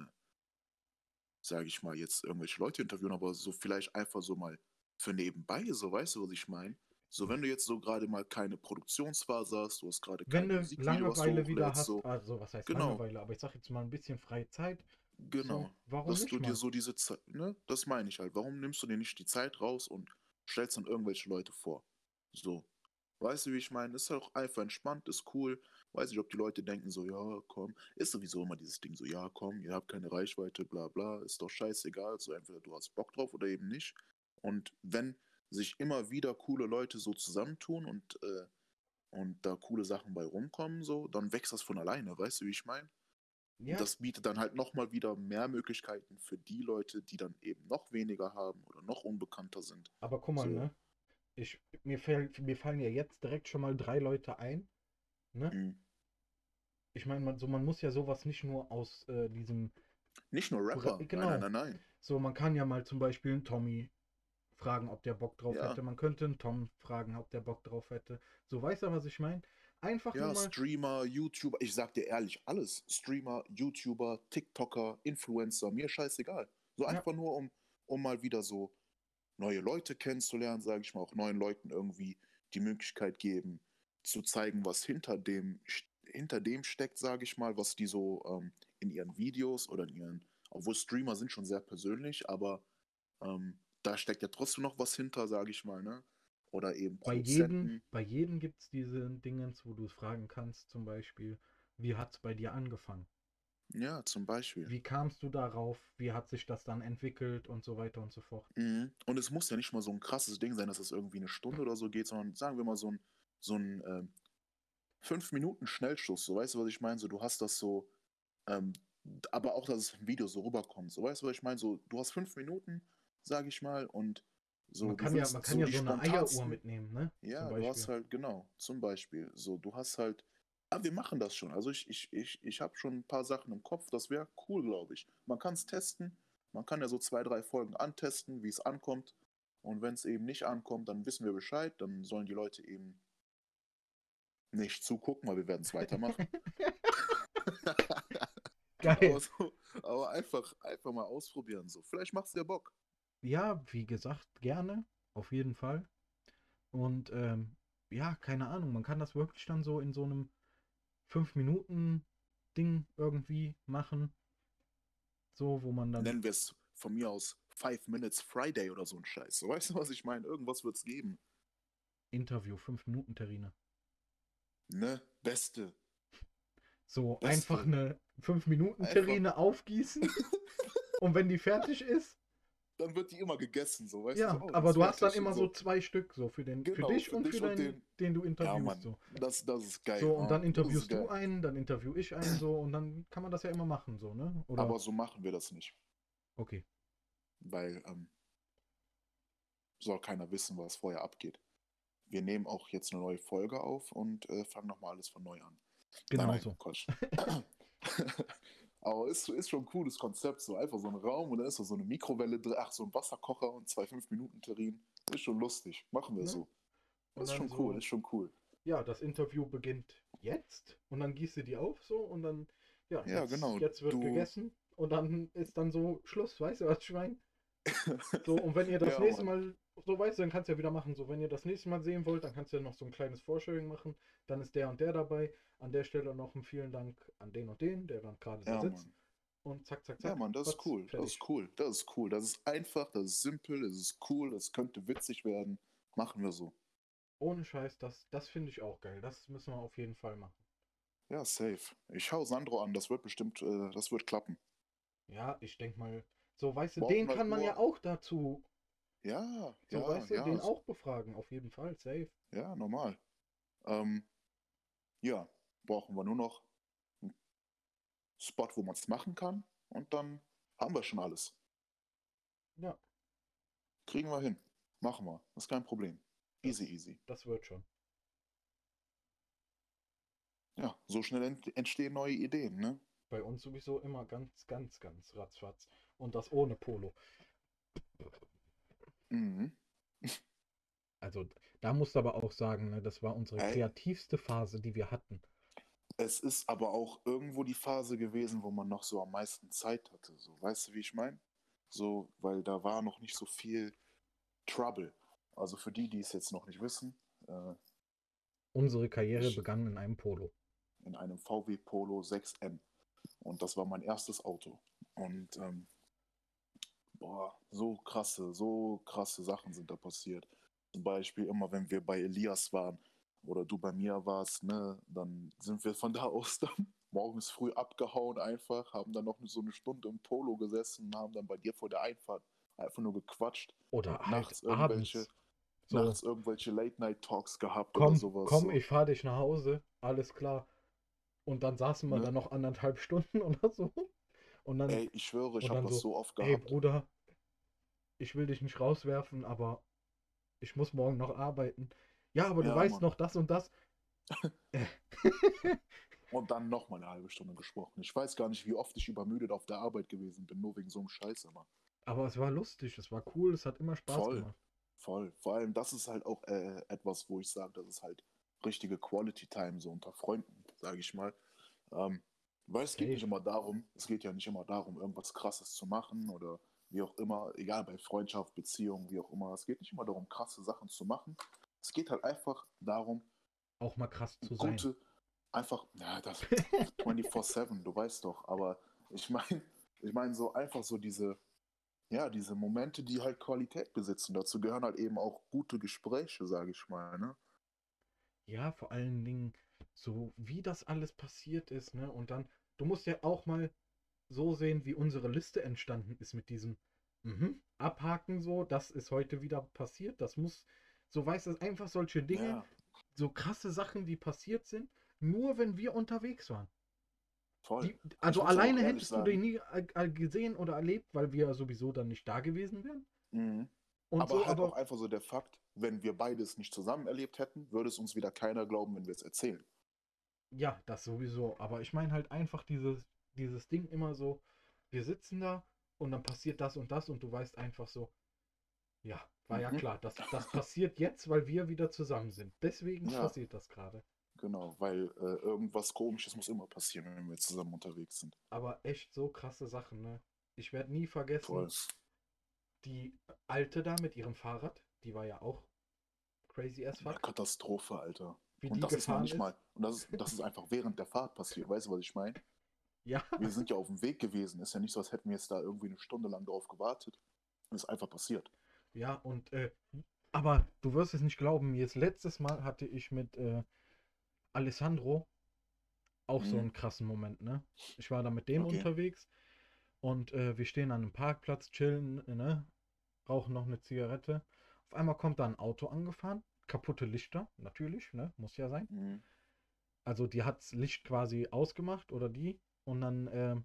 sage ich mal, jetzt irgendwelche Leute interviewen, aber so vielleicht einfach so mal für nebenbei, so weißt du, was ich meine? So, wenn du jetzt so gerade mal keine Produktionsphase hast, du hast gerade Wenn keine was du Langeweile wieder hast, so, also was heißt Genau. Langeweile, aber ich sag jetzt mal ein bisschen freie Zeit, genau, so, warum dass nicht du dir mal? so diese Zeit, ne, das meine ich halt. Warum nimmst du dir nicht die Zeit raus und stellst dann irgendwelche Leute vor? So, weißt du, wie ich meine? Ist halt auch einfach entspannt, ist cool. Weiß nicht, ob die Leute denken so, ja, komm, ist sowieso immer dieses Ding so, ja, komm, ihr habt keine Reichweite, bla bla, ist doch scheißegal. So, entweder du hast Bock drauf oder eben nicht. Und wenn sich immer wieder coole Leute so zusammentun und, äh, und da coole Sachen bei rumkommen, so, dann wächst das von alleine, weißt du, wie ich meine? Ja, Das bietet dann halt nochmal wieder mehr Möglichkeiten für die Leute, die dann eben noch weniger haben oder noch unbekannter sind. aber guck mal, So. ne? Ich, mir, fällt, mir fallen ja jetzt direkt schon mal drei Leute ein. Ne? Mhm. Ich meine, man, so, man muss ja sowas nicht nur aus äh, diesem Nicht nur Rapper. genau. Nein, nein, nein, nein. So, man kann ja mal zum Beispiel einen Tommy fragen, ob der Bock drauf Ja. hätte. Man könnte einen Tom fragen, ob der Bock drauf hätte. So, weißt du, was ich meine? Einfach Ja, nur mal. Streamer, YouTuber, ich sag dir ehrlich, alles. Streamer, YouTuber, TikToker, Influencer, mir scheißegal. So Ja. einfach nur, um, um mal wieder so neue Leute kennenzulernen, sage ich mal, auch neuen Leuten irgendwie die Möglichkeit geben, zu zeigen, was hinter dem, hinter dem steckt, sage ich mal, was die so ähm, in ihren Videos oder in ihren, obwohl Streamer sind schon sehr persönlich, aber ähm, da steckt ja trotzdem noch was hinter, sage ich mal, ne? Oder eben Bei jedem, bei jedem gibt es diese Dingens, wo du es fragen kannst, zum Beispiel, wie hat es bei dir angefangen? Ja, zum Beispiel. Wie kamst du darauf? Wie hat sich das dann entwickelt und so weiter und so fort? Mhm. Und es muss ja nicht mal so ein krasses Ding sein, dass es irgendwie eine Stunde oder so geht, sondern sagen wir mal so ein, so ein ähm, fünf Minuten Schnellschuss, so weißt du, was ich meine? So, du hast das so, ähm, aber auch, dass es im Video so rüberkommt. So weißt du, was ich meine? So, du hast fünf Minuten, sag ich mal, und so. man kann ja, man kann ja die so eine Eieruhr mitnehmen, ne? Ja, du hast halt, genau, zum Beispiel. So, du hast halt, ah, wir machen das schon. Also ich, ich, ich, ich habe schon ein paar Sachen im Kopf, das wäre cool, glaube ich. Man kann es testen, man kann ja so zwei, drei Folgen antesten, wie es ankommt. Und wenn es eben nicht ankommt, dann wissen wir Bescheid, dann sollen die Leute eben nicht zugucken, weil wir werden es weitermachen. Geil. aber, so, aber einfach, einfach mal ausprobieren. So. Vielleicht macht es dir Bock. Ja, wie gesagt, gerne, auf jeden Fall. Und ähm, ja, keine Ahnung, man kann das wirklich dann so in so einem 5-Minuten-Ding irgendwie machen. So, wo man dann. Nennen wir es von mir aus Five Minutes Friday oder so ein Scheiß. So, weißt du, was ich meine? Irgendwas wird es geben. Interview, 5-Minuten-Terrine. Ne? Beste. So, Beste. einfach eine 5-Minuten-Terrine aufgießen. und wenn die fertig ist, Dann wird die immer gegessen, so, weißt ja, du? so, oh, aber du hast dann immer so zwei Stück, so für den, für Genau, dich für und dich für und den, den- du Ja, interviewst. Mann, so. das, das ist geil. So, und ja. dann interviewst du einen, dann interview ich einen, so, und dann kann man das ja immer machen, so, ne? Oder? Aber so machen wir das nicht, okay. weil ähm, soll keiner wissen, was vorher abgeht. Wir nehmen auch jetzt eine neue Folge auf und äh, fangen nochmal alles von neu an. Genau nein, nein, so. Aber ist, ist schon ein cooles Konzept, so einfach so ein Raum und da ist da so eine Mikrowelle drin, ach, so ein Wasserkocher und zwei 5-Minuten-Terrinen. Ist schon lustig. Machen wir Ja. so. Ist schon so- cool, ist schon cool. Ja, das Interview beginnt jetzt und dann gießt du die auf so und dann, ja, Ja, jetzt, genau, jetzt wird du- gegessen und dann ist dann so Schluss, weißt du was, Schwein? So, und wenn ihr das Ja, nächste. Mal, so weißt du, dann kannst du ja wieder machen, so, wenn ihr das nächste Mal sehen wollt, dann kannst du ja noch so ein kleines Vorstellung machen, dann ist der und der dabei, an der Stelle noch ein vielen Dank an den und den, der dann gerade Ja, sitzt Mann. und zack, zack, zack. Ja, Mann, das ist cool. Das fertig. ist cool. Das ist cool. Das ist einfach, das ist simpel, das ist cool, das könnte witzig werden. Machen wir so. Ohne Scheiß, das, das finde ich auch geil, das müssen wir auf jeden Fall machen. Ja, safe. Ich hau Sandro an, das wird bestimmt, äh, das wird klappen. Ja, ich denke mal, so, weißt du, Brauchen den kann man nur- ja auch dazu Ja, So, ja, weißt du, ja, den auch befragen, auf jeden Fall, safe. ja, normal. Ähm, ja, brauchen wir nur noch einen Spot, wo man es machen kann und dann haben wir schon alles. Ja, Kriegen wir hin. Machen wir. Das ist kein Problem. Easy, easy. das wird schon. Ja, so schnell ent entstehen neue Ideen, ne? Bei uns sowieso immer ganz, ganz, ganz ratzfatz. Und das ohne Polo. Mhm. Also, Da musst du aber auch sagen, ne, das war unsere Ey. kreativste Phase, die wir hatten. Es ist aber auch irgendwo die Phase gewesen, wo man noch so am meisten Zeit hatte. So, weißt du, wie ich meine? So, weil da war noch nicht so viel Trouble. Also für die, die es jetzt noch nicht wissen, äh, Unsere Karriere begann in einem Polo. in einem VW Polo 6N. Und das war mein erstes Auto. Und ähm, boah, so krasse, so krasse Sachen sind da passiert. Zum Beispiel immer, wenn wir bei Elias waren oder du bei mir warst, ne, dann sind wir von da aus dann morgens früh abgehauen einfach, haben dann noch so eine Stunde im Polo gesessen, haben dann bei dir vor der Einfahrt einfach nur gequatscht, Oder Und halt nachts irgendwelche- abends. So, nachts irgendwelche Late-Night-Talks gehabt oder komm, sowas. komm, so. ich fahr dich nach Hause, alles klar. Und dann saßen wir Ne? da noch anderthalb Stunden oder so. Und dann, Ey, ich schwöre, ich habe das so, so oft hey gehabt. Bruder, ich will dich nicht rauswerfen, aber ich muss morgen noch arbeiten. Ja, aber du Ja, weißt Mann. noch das und das. Äh, Und dann noch mal eine halbe Stunde gesprochen. Ich weiß gar nicht, wie oft ich übermüdet auf der Arbeit gewesen bin, nur wegen so einem Scheiß immer. aber es war lustig, es war cool, es hat immer Spaß Voll. gemacht. Voll. Vor allem, das ist halt auch äh, etwas, wo ich sage, das ist halt richtige Quality Time, so unter Freunden, sage ich mal. Ähm, weil es geht Safe. nicht immer darum, es geht ja nicht immer darum, irgendwas Krasses zu machen oder wie auch immer, egal bei Freundschaft, Beziehung, wie auch immer. Es geht nicht immer darum, krasse Sachen zu machen. Es geht halt einfach darum, Auch mal krass zu sein. gute, einfach, ja, das 24-7, du weißt doch, aber ich meine, ich meine so einfach so diese, ja, diese Momente, die halt Qualität besitzen. Dazu gehören halt eben auch gute Gespräche, sage ich mal, ne? Ja, vor allen Dingen, so wie das alles passiert ist, ne? Und dann, du musst ja auch mal so sehen, wie unsere Liste entstanden ist mit diesem mhm, Abhaken so, das ist heute wieder passiert, das muss, so weißt du, einfach solche Dinge, Ja, so krasse Sachen, die passiert sind, nur wenn wir unterwegs waren. Die, also alleine hättest du sagen- den nie äh, äh, gesehen oder erlebt, weil wir sowieso dann nicht da gewesen wären. Mhm. Aber so, halt aber auch einfach so der Fakt, wenn wir beides nicht zusammen erlebt hätten, würde es uns wieder keiner glauben, wenn wir es erzählen. Ja, das sowieso. Aber ich meine halt einfach dieses, dieses Ding immer so, wir sitzen da und dann passiert das und das und du weißt einfach so, ja, war ja Mhm. klar, das, das passiert jetzt, weil wir wieder zusammen sind. Deswegen Ja. passiert das gerade. Genau, weil äh, irgendwas Komisches muss immer passieren, wenn wir zusammen unterwegs sind. Aber echt so krasse Sachen, ne? Ich werde nie vergessen, Voll. die Alte da mit ihrem Fahrrad, die war ja auch crazy as Ja, fuck, Katastrophe, Alter. Wie Und das ist noch nicht ist. mal, und das ist, das ist einfach während der Fahrt passiert, weißt du, was ich meine? Ja, Wir sind ja auf dem Weg gewesen, ist ja nicht so, als hätten wir jetzt da irgendwie eine Stunde lang drauf gewartet. Ist einfach passiert. Ja, und äh, aber du wirst es nicht glauben, jetzt letztes Mal hatte ich mit äh, Alessandro auch so Mhm. einen krassen Moment, ne? Ich war da mit dem Okay. unterwegs und äh, wir stehen an einem Parkplatz, chillen, ne? Rauchen noch eine Zigarette. Auf einmal kommt da ein Auto angefahren, kaputte Lichter, natürlich, ne? Muss ja sein. Mhm. Also die hat's Licht quasi ausgemacht oder die und dann ähm,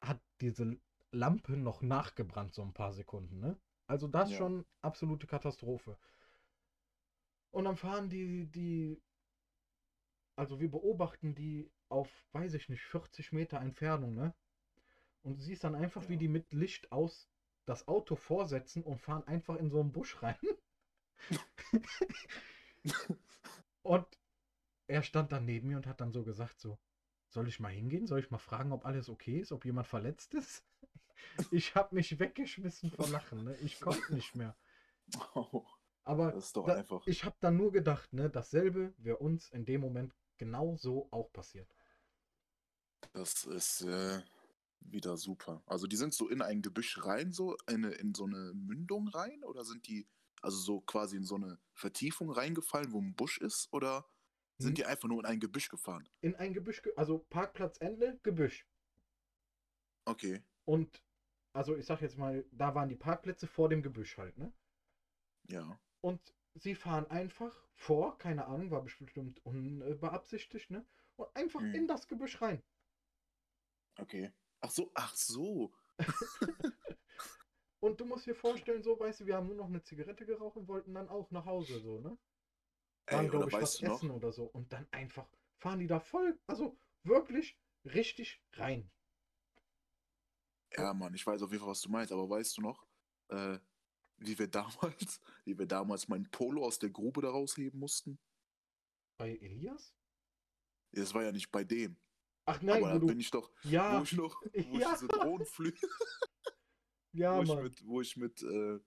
hat diese Lampe noch nachgebrannt, so ein paar Sekunden, ne? Also das Ja. schon absolute Katastrophe. Und dann fahren die, die, also wir beobachten die auf, weiß ich nicht, 40 Meter Entfernung, ne? Und du siehst dann einfach, wie Ja. die mit Licht aus das Auto vorsetzen und fahren einfach in so einen Busch rein. Und er stand dann neben mir und hat dann so gesagt, so, soll ich mal hingehen? Soll ich mal fragen, ob alles okay ist, ob jemand verletzt ist? Ich habe mich weggeschmissen vor Lachen, ne? Ich konnte nicht mehr. Aber das ist doch da, einfach. ich habe dann nur gedacht, ne, dasselbe wäre uns in dem Moment genau so auch passiert. Das ist äh, wieder super. Also die sind so in ein Gebüsch rein, so in, in so eine Mündung rein, oder sind die also so quasi in so eine Vertiefung reingefallen, wo ein Busch ist, oder sind Hm. die einfach nur in ein Gebüsch gefahren? In ein Gebüsch, ge- also Parkplatzende, Gebüsch. Okay. Und, also ich sag jetzt mal, da waren die Parkplätze vor dem Gebüsch halt, ne? Ja. Und sie fahren einfach vor, keine Ahnung, war bestimmt unbeabsichtigt, ne? Und einfach Mhm. in das Gebüsch rein. Okay. Ach so, ach so. Und du musst dir vorstellen, so, weißt du, wir haben nur noch eine Zigarette geraucht und wollten dann auch nach Hause, so, ne? Waren, glaube ich, was du noch? essen oder so. Und dann einfach fahren die da voll, also wirklich richtig rein. Ja, Mann, ich weiß auf jeden Fall, was du meinst, aber weißt du noch, äh, wie wir damals, wie wir damals meinen Polo aus der Grube da rausheben mussten. Bei Elias? Das war ja nicht bei dem. Ach nein, Aber da du. bin ich doch, ja, wo ich noch, wo ich Ja. diese Drohnenflüge, ja, wo ich Mann. mit, wo ich mit, äh,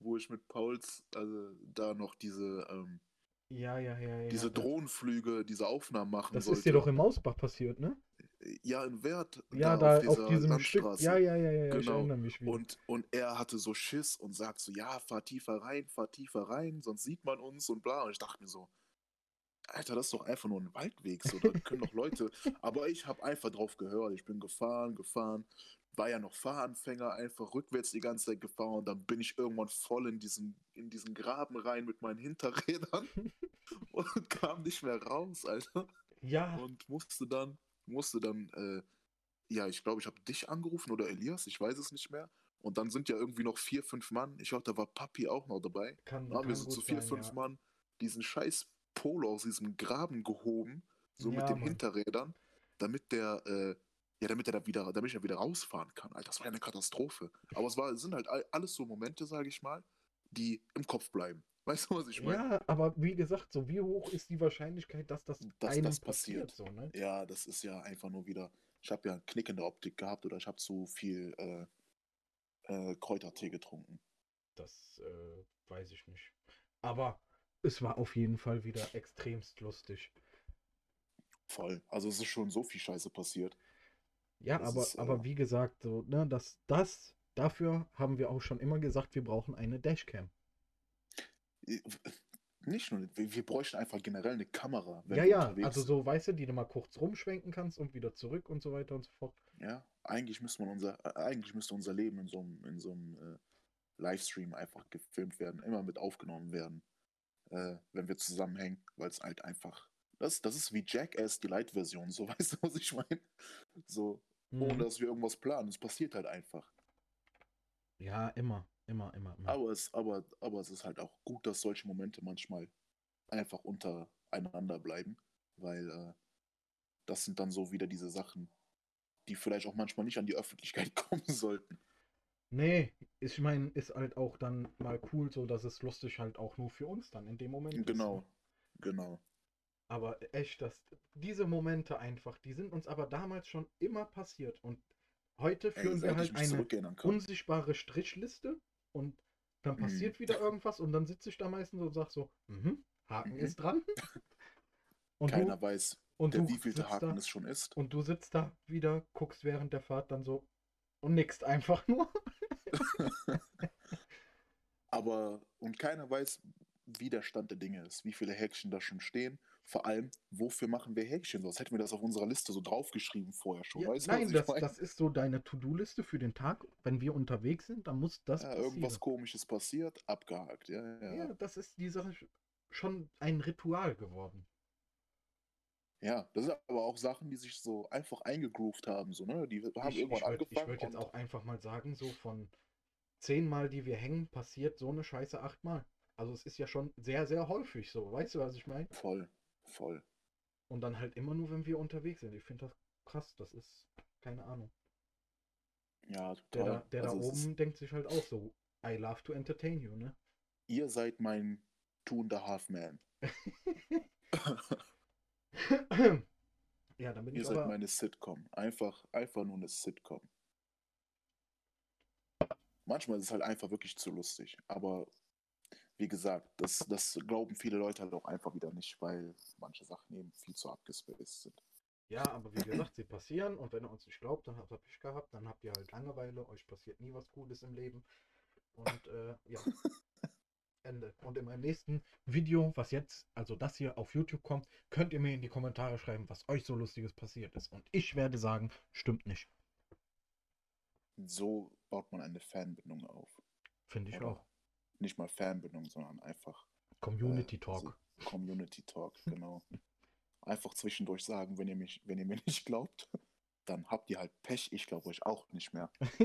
wo ich mit Pauls, also da noch diese, ähm, Ja, ja, ja, ja. diese Drohnenflüge, diese Aufnahmen machen Das sollte. ist dir doch im Mausbach passiert, ne? Ja, in Wert. Ja, da, auf, dieser diesem Stück. Landstraße. Ja, ja, ja, ja, ja, ich Genau. Und, und er hatte so Schiss und sagt so, ja, fahr tiefer rein, fahr tiefer rein, sonst sieht man uns und bla. Und ich dachte mir so, Alter, das ist doch einfach nur ein Waldweg, so, da können doch Leute. Aber ich habe einfach drauf gehört. Ich bin gefahren, gefahren, war ja noch Fahranfänger, einfach rückwärts die ganze Zeit gefahren und dann bin ich irgendwann voll in diesen, in diesen Graben rein mit meinen Hinterrädern und kam nicht mehr raus, Alter. ja, Und musste dann, musste dann, äh, ja, ich glaube, ich habe dich angerufen oder Elias, ich weiß es nicht mehr. Und dann sind ja irgendwie noch vier, fünf Mann. Ich glaube, da war Papi auch noch dabei. kann, Dann haben wir so zu vier, sein, fünf ja. Mann diesen scheiß Polo aus diesem Graben gehoben, so Ja, mit den Mann. Hinterrädern, damit der, äh, ja, damit er da wieder, damit er wieder rausfahren kann. Alter, das war ja eine Katastrophe. Aber es war, es sind halt all- alles so Momente, sage ich mal, die im Kopf bleiben. Weißt du, was ich meine? Ja, aber wie gesagt, so wie hoch ist die Wahrscheinlichkeit, dass das Dass einem das passiert, passiert. so, ne? Ja, das ist ja einfach nur wieder. Ich habe ja einen Knick in der Optik gehabt oder ich habe zu viel äh, äh, Kräutertee getrunken. Das äh, weiß ich nicht. Aber es war auf jeden Fall wieder extremst lustig. Voll. Also es ist schon so viel Scheiße passiert. Ja, Das aber, ist, aber äh, wie gesagt, so, ne, das, das, dafür haben wir auch schon immer gesagt, wir brauchen eine Dashcam. Äh, Nicht nur, wir, wir bräuchten einfach generell eine Kamera, wenn ja, ja, also so, weißt du, die du mal kurz rumschwenken kannst und wieder zurück und so weiter und so fort. Ja, eigentlich müsste man unser, äh, eigentlich müsste unser Leben in so einem, in so einem äh, Livestream einfach gefilmt werden, immer mit aufgenommen werden, äh, wenn wir zusammenhängen, weil es halt einfach, das, das ist wie Jackass, die Light-Version, so weißt du, was ich meine? So, ohne Mhm. dass wir irgendwas planen, es passiert halt einfach. Ja, immer, immer, immer, immer. Aber es, aber, aber es ist halt auch gut, dass solche Momente manchmal einfach untereinander bleiben, weil äh, das sind dann so wieder diese Sachen, die vielleicht auch manchmal nicht an die Öffentlichkeit kommen sollten. Nee, ich meine, ist halt auch dann mal cool, so dass es lustig halt auch nur für uns dann in dem Moment ist. Genau, ne? genau. Aber echt, das, diese Momente einfach, die sind uns aber damals schon immer passiert. Und heute Ey, führen wir seit ich halt eine unsichtbare Strichliste und dann Mhm. passiert wieder irgendwas und dann sitze ich da meistens und sag so, mhm, Haken Mhm. ist dran. Und Keiner du, weiß, und der wievielte Haken da, es schon ist. und du sitzt da wieder, guckst während der Fahrt dann so und nickst einfach nur. Aber, und keiner weiß, wie der Stand der Dinge ist, wie viele Häkchen da schon stehen. Vor allem, wofür machen wir Häkchen? Sonst hätten wir das auf unserer Liste so draufgeschrieben vorher schon. Ja, weißt nein, ich das, das ist so deine To-Do-Liste für den Tag. Wenn wir unterwegs sind, dann muss das ja, passieren. irgendwas Komisches passiert, abgehakt. Ja, ja, Ja, das ist die Sache sch- schon ein Ritual geworden. Ja, das sind aber auch Sachen, die sich so einfach eingegroovt haben. So, ne? Die haben Ich, irgendwann ich würde angefangen. würd jetzt und- auch einfach mal sagen, so von zehnmal, die wir hängen, passiert so eine Scheiße achtmal. Also es ist ja schon sehr, sehr häufig so. Weißt du, was ich meine? Voll, voll. Und dann halt immer nur, wenn wir unterwegs sind. Ich finde das krass. Das ist keine Ahnung. Ja, Der, total. da, der Also da oben denkt sich halt auch so, I love to entertain you, ne? ihr seid mein Two and a Half Man. ja, dann bin Ihr ich seid aber... meine Sitcom. Einfach, einfach nur eine Sitcom. Manchmal ist es halt einfach wirklich zu lustig. Aber wie gesagt, das, das glauben viele Leute halt auch einfach wieder nicht, weil manche Sachen eben viel zu abgespaced sind. Ja, aber wie gesagt, sie passieren und wenn ihr uns nicht glaubt, dann habt ihr Pech gehabt, dann habt ihr halt Langeweile, euch passiert nie was Gutes im Leben. Und äh, ja, Ende. Und in meinem nächsten Video, was jetzt, also das hier auf YouTube kommt, könnt ihr mir in die Kommentare schreiben, was euch so Lustiges passiert ist. Und ich werde sagen, stimmt nicht. So baut man eine Fanbindung auf. Finde ich Oder auch. Nicht mal Fanbindung, sondern einfach Community äh, Talk. so Community Talk, genau. Einfach zwischendurch sagen, wenn ihr mich, wenn ihr mir nicht glaubt, dann habt ihr halt Pech. Ich glaube euch auch nicht mehr.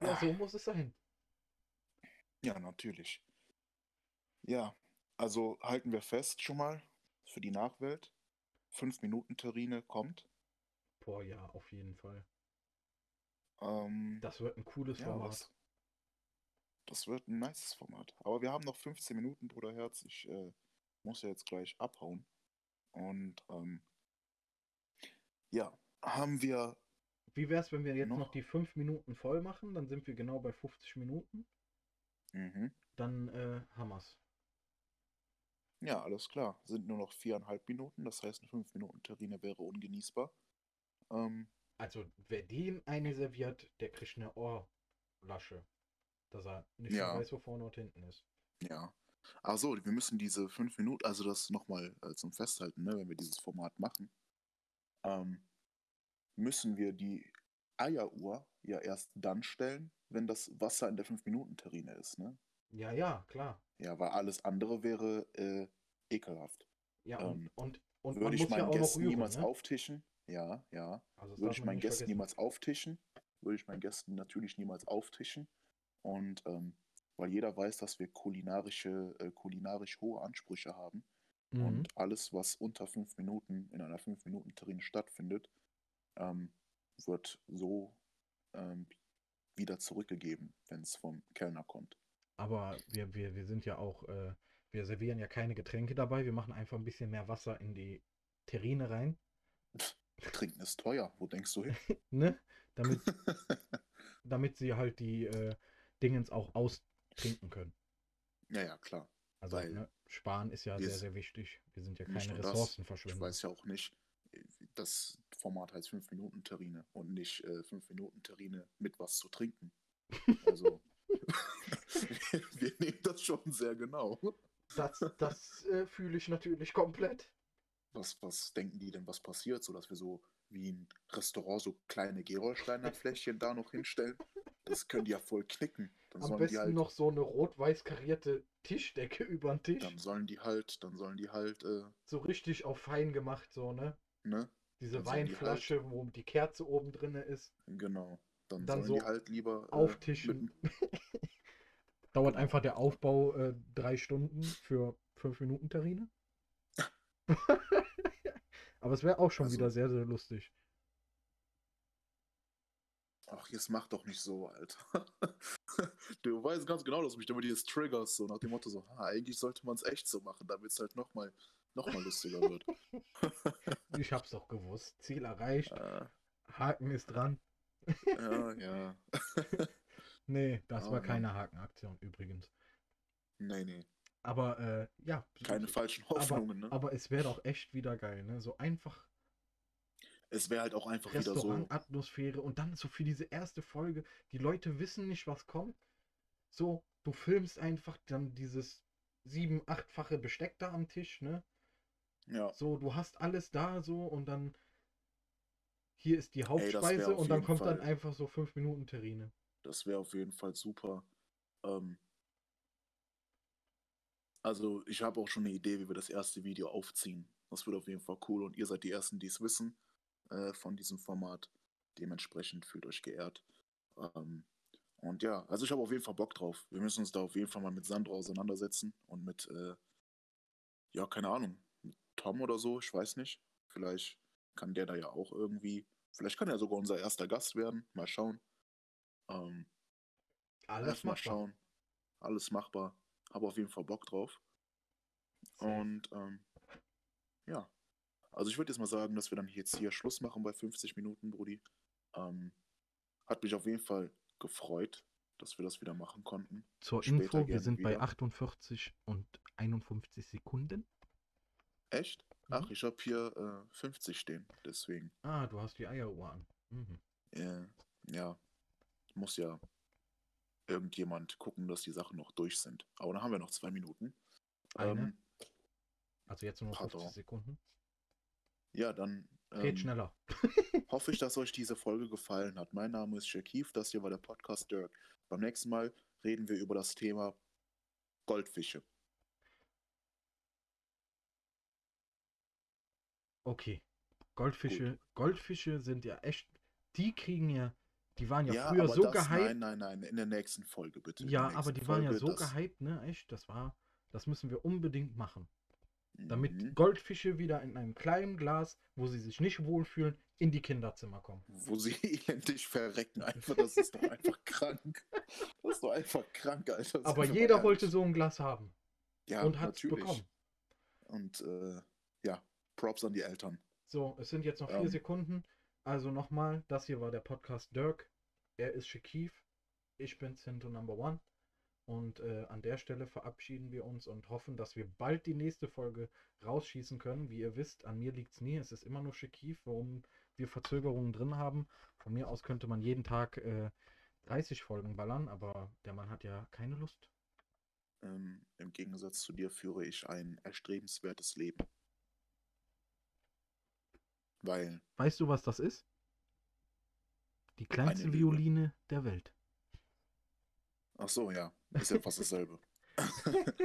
ja, so muss es sein. Ja, natürlich. Ja, also halten wir fest schon mal für die Nachwelt. Fünf Minuten Terrine kommt. Boah, ja, auf jeden Fall. Ähm, Das wird ein cooles ja, Format. was? Das wird ein nices Format. Aber wir haben noch 15 Minuten, Bruder Herz. Ich äh, muss ja jetzt gleich abhauen. Und ähm, ja, haben wir. Wie wäre es, wenn wir jetzt noch, Noch? die 5 Minuten voll machen? Dann sind wir genau bei 50 Minuten. Mhm. Dann äh, haben wir's. Ja, alles klar. Sind nur noch viereinhalb Minuten. Das heißt, eine 5 Minuten Terrine wäre ungenießbar. Ähm, Also, wer dem eine serviert, der kriegt eine Ohrlasche. Dass er nicht Ja. mehr weiß, wo vorne und hinten ist. ja. Ach so, wir müssen diese fünf Minuten, also das nochmal äh, zum Festhalten, ne, wenn wir dieses Format machen, ähm, müssen wir die Eieruhr ja erst dann stellen, wenn das Wasser in der 5-Minuten-Terrine ist, ne? Ja, ja, klar. Ja, weil alles andere wäre äh, ekelhaft. Ja, Ähm, und, und, und man Würde ich ja meinen noch Gästen rühren, niemals ne? auftischen, ja, ja. Also, Würde ich meinen Gästen vergessen. niemals auftischen, würde ich meinen Gästen natürlich niemals auftischen. Und ähm, weil jeder weiß, dass wir kulinarische, äh, kulinarisch hohe Ansprüche haben. Mhm. Und alles, was unter fünf Minuten in einer fünf Minuten Terrine stattfindet, ähm, wird so ähm, wieder zurückgegeben, wenn es vom Kellner kommt. Aber wir, wir, wir sind ja auch, äh, wir servieren ja keine Getränke dabei. Wir machen einfach ein bisschen mehr Wasser in die Terrine rein. Trinken ist teuer, wo denkst du hin? Ne? Damit, damit sie halt die äh, Dingens auch austrinken können. ja, ja, klar. Also Weil ne, sparen ist ja sehr, sehr wichtig. Wir sind ja keine Ressourcenverschwender. Ich weiß ja auch nicht, äh, das Format heißt 5 Minuten Terrine und nicht 5 Minuten Terrine mit was zu trinken. Also, wir, wir nehmen das schon sehr genau. Das, das äh, fühle ich natürlich komplett. Was, was denken die denn, was passiert, so dass wir so wie ein Restaurant so kleine Gerolsteiner Fläschchen da noch hinstellen? Das können die ja voll knicken. Dann Am sollen besten die halt, noch so eine rot-weiß karierte Tischdecke über den Tisch. dann sollen die halt, dann sollen die halt, äh, So richtig auf fein gemacht, so, ne? ne? Diese Dann sollen die halt Weinflasche, wo die Kerze oben drin ist. Genau. Dann, Dann sollen die so halt lieber äh, auftischen. mit- Dauert einfach der Aufbau äh, drei Stunden für fünf Minuten Terrine. Aber es wäre auch schon Also- wieder sehr, sehr lustig. Ach, jetzt mach doch nicht so, Alter. du weißt ganz genau, dass du mich damit jetzt triggerst, so nach dem Motto so, ha, eigentlich sollte man es echt so machen, damit es halt nochmal noch mal lustiger wird. Ich hab's doch gewusst. Ziel erreicht. äh, Haken ist dran. ja, ja. Nee, das Oh war keine Hakenaktion übrigens. Nee, nee. Aber äh, ja. Keine falschen Hoffnungen, ne? Aber es wäre doch echt wieder geil, ne? So einfach Es wäre halt auch einfach wieder so. Restaurantatmosphäre und dann so für diese erste Folge, die Leute wissen nicht, was kommt. So, du filmst einfach dann dieses sieben, achtfache Besteck da am Tisch, ne? Ja, So, du hast alles da so und dann hier ist die Hauptspeise auf und dann kommt dann Fall- einfach so fünf Minuten Terrine. das wäre auf jeden Fall super. Ähm, also, ich habe auch schon eine Idee, wie wir das erste Video aufziehen. Das wird auf jeden Fall cool und ihr seid die Ersten, die es wissen äh, von diesem Format. Dementsprechend fühlt euch geehrt. Ähm, und ja, also ich habe auf jeden Fall Bock drauf. Wir müssen uns da auf jeden Fall mal mit Sandro auseinandersetzen und mit, äh, ja, keine Ahnung, mit Tom oder so, ich weiß nicht. Vielleicht kann der da ja auch irgendwie, vielleicht kann er sogar unser erster Gast werden. Mal schauen. Ähm, Alles mal machbar. schauen. Alles machbar. Habe auf jeden Fall Bock drauf. Und ähm, ja. Also ich würde jetzt mal sagen, dass wir dann jetzt hier Schluss machen bei 50 Minuten, Brudi. Ähm, hat mich auf jeden Fall gefreut, dass wir das wieder machen konnten. Zur später Info, wir sind bei wieder. 48 und 51 Sekunden. Echt? Mhm. Ach, ich habe hier äh, 50 stehen. Deswegen. Ah, du hast die Eieruhr an. Mhm. Äh, ja. Muss ja irgendjemand gucken, dass die Sachen noch durch sind. Aber dann haben wir noch zwei Minuten. Eine? Ähm, Also jetzt nur noch 50 Pardon. Sekunden. ja, dann Geht ähm, schneller. hoffe ich, dass euch diese Folge gefallen hat. Mein Name ist Shakif, das hier war der Podcast Dirk. Beim nächsten Mal reden wir über das Thema Goldfische. Okay. Goldfische, Goldfische sind ja echt, die kriegen ja, die waren ja, Ja, früher so das, gehypt. nein, nein, nein, in der nächsten Folge bitte. ja, aber die waren ja Folge, so das, gehypt, ne? Echt, das war, das müssen wir unbedingt machen. damit Mhm. Goldfische wieder in einem kleinen Glas, wo sie sich nicht wohlfühlen, in die Kinderzimmer kommen. Wo sie elendig verrecken. Einfach, das ist doch einfach krank. Das ist doch einfach krank, Alter. Sind Aber jeder wollte so ein Glas haben ja, und hat es bekommen. Und äh, ja, Props an die Eltern. So, es sind jetzt noch vier Ähm. Sekunden. Also nochmal, das hier war der Podcast Dirk. Er ist Shakif. Ich bin Cinto Number One. Und äh, an der Stelle verabschieden wir uns und hoffen, dass wir bald die nächste Folge rausschießen können. Wie ihr wisst, an mir liegt es nie. Es ist immer nur Shakif, warum wir Verzögerungen drin haben. Von mir aus könnte man jeden Tag äh, 30 Folgen ballern, aber der Mann hat ja keine Lust. Ähm, Im Gegensatz zu dir führe ich ein erstrebenswertes Leben. Weil, Weißt du, was das ist? Die kleinste Lüge. Violine der Welt. ach so, ja, ist ja fast dasselbe.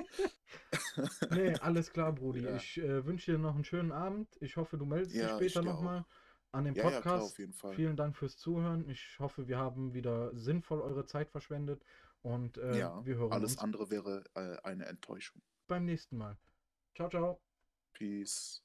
Nee, alles klar, Brudi. Ja. Ich äh, wünsche dir noch einen schönen Abend. Ich hoffe, du meldest dich Ja, ich später nochmal an dem Ja, ja, klar, Podcast. auf jeden Fall. Vielen Dank fürs Zuhören. Ich hoffe, wir haben wieder sinnvoll eure Zeit verschwendet. Und äh, ja, wir hören alles uns andere wäre äh, eine Enttäuschung. beim nächsten Mal. Ciao, ciao. Peace.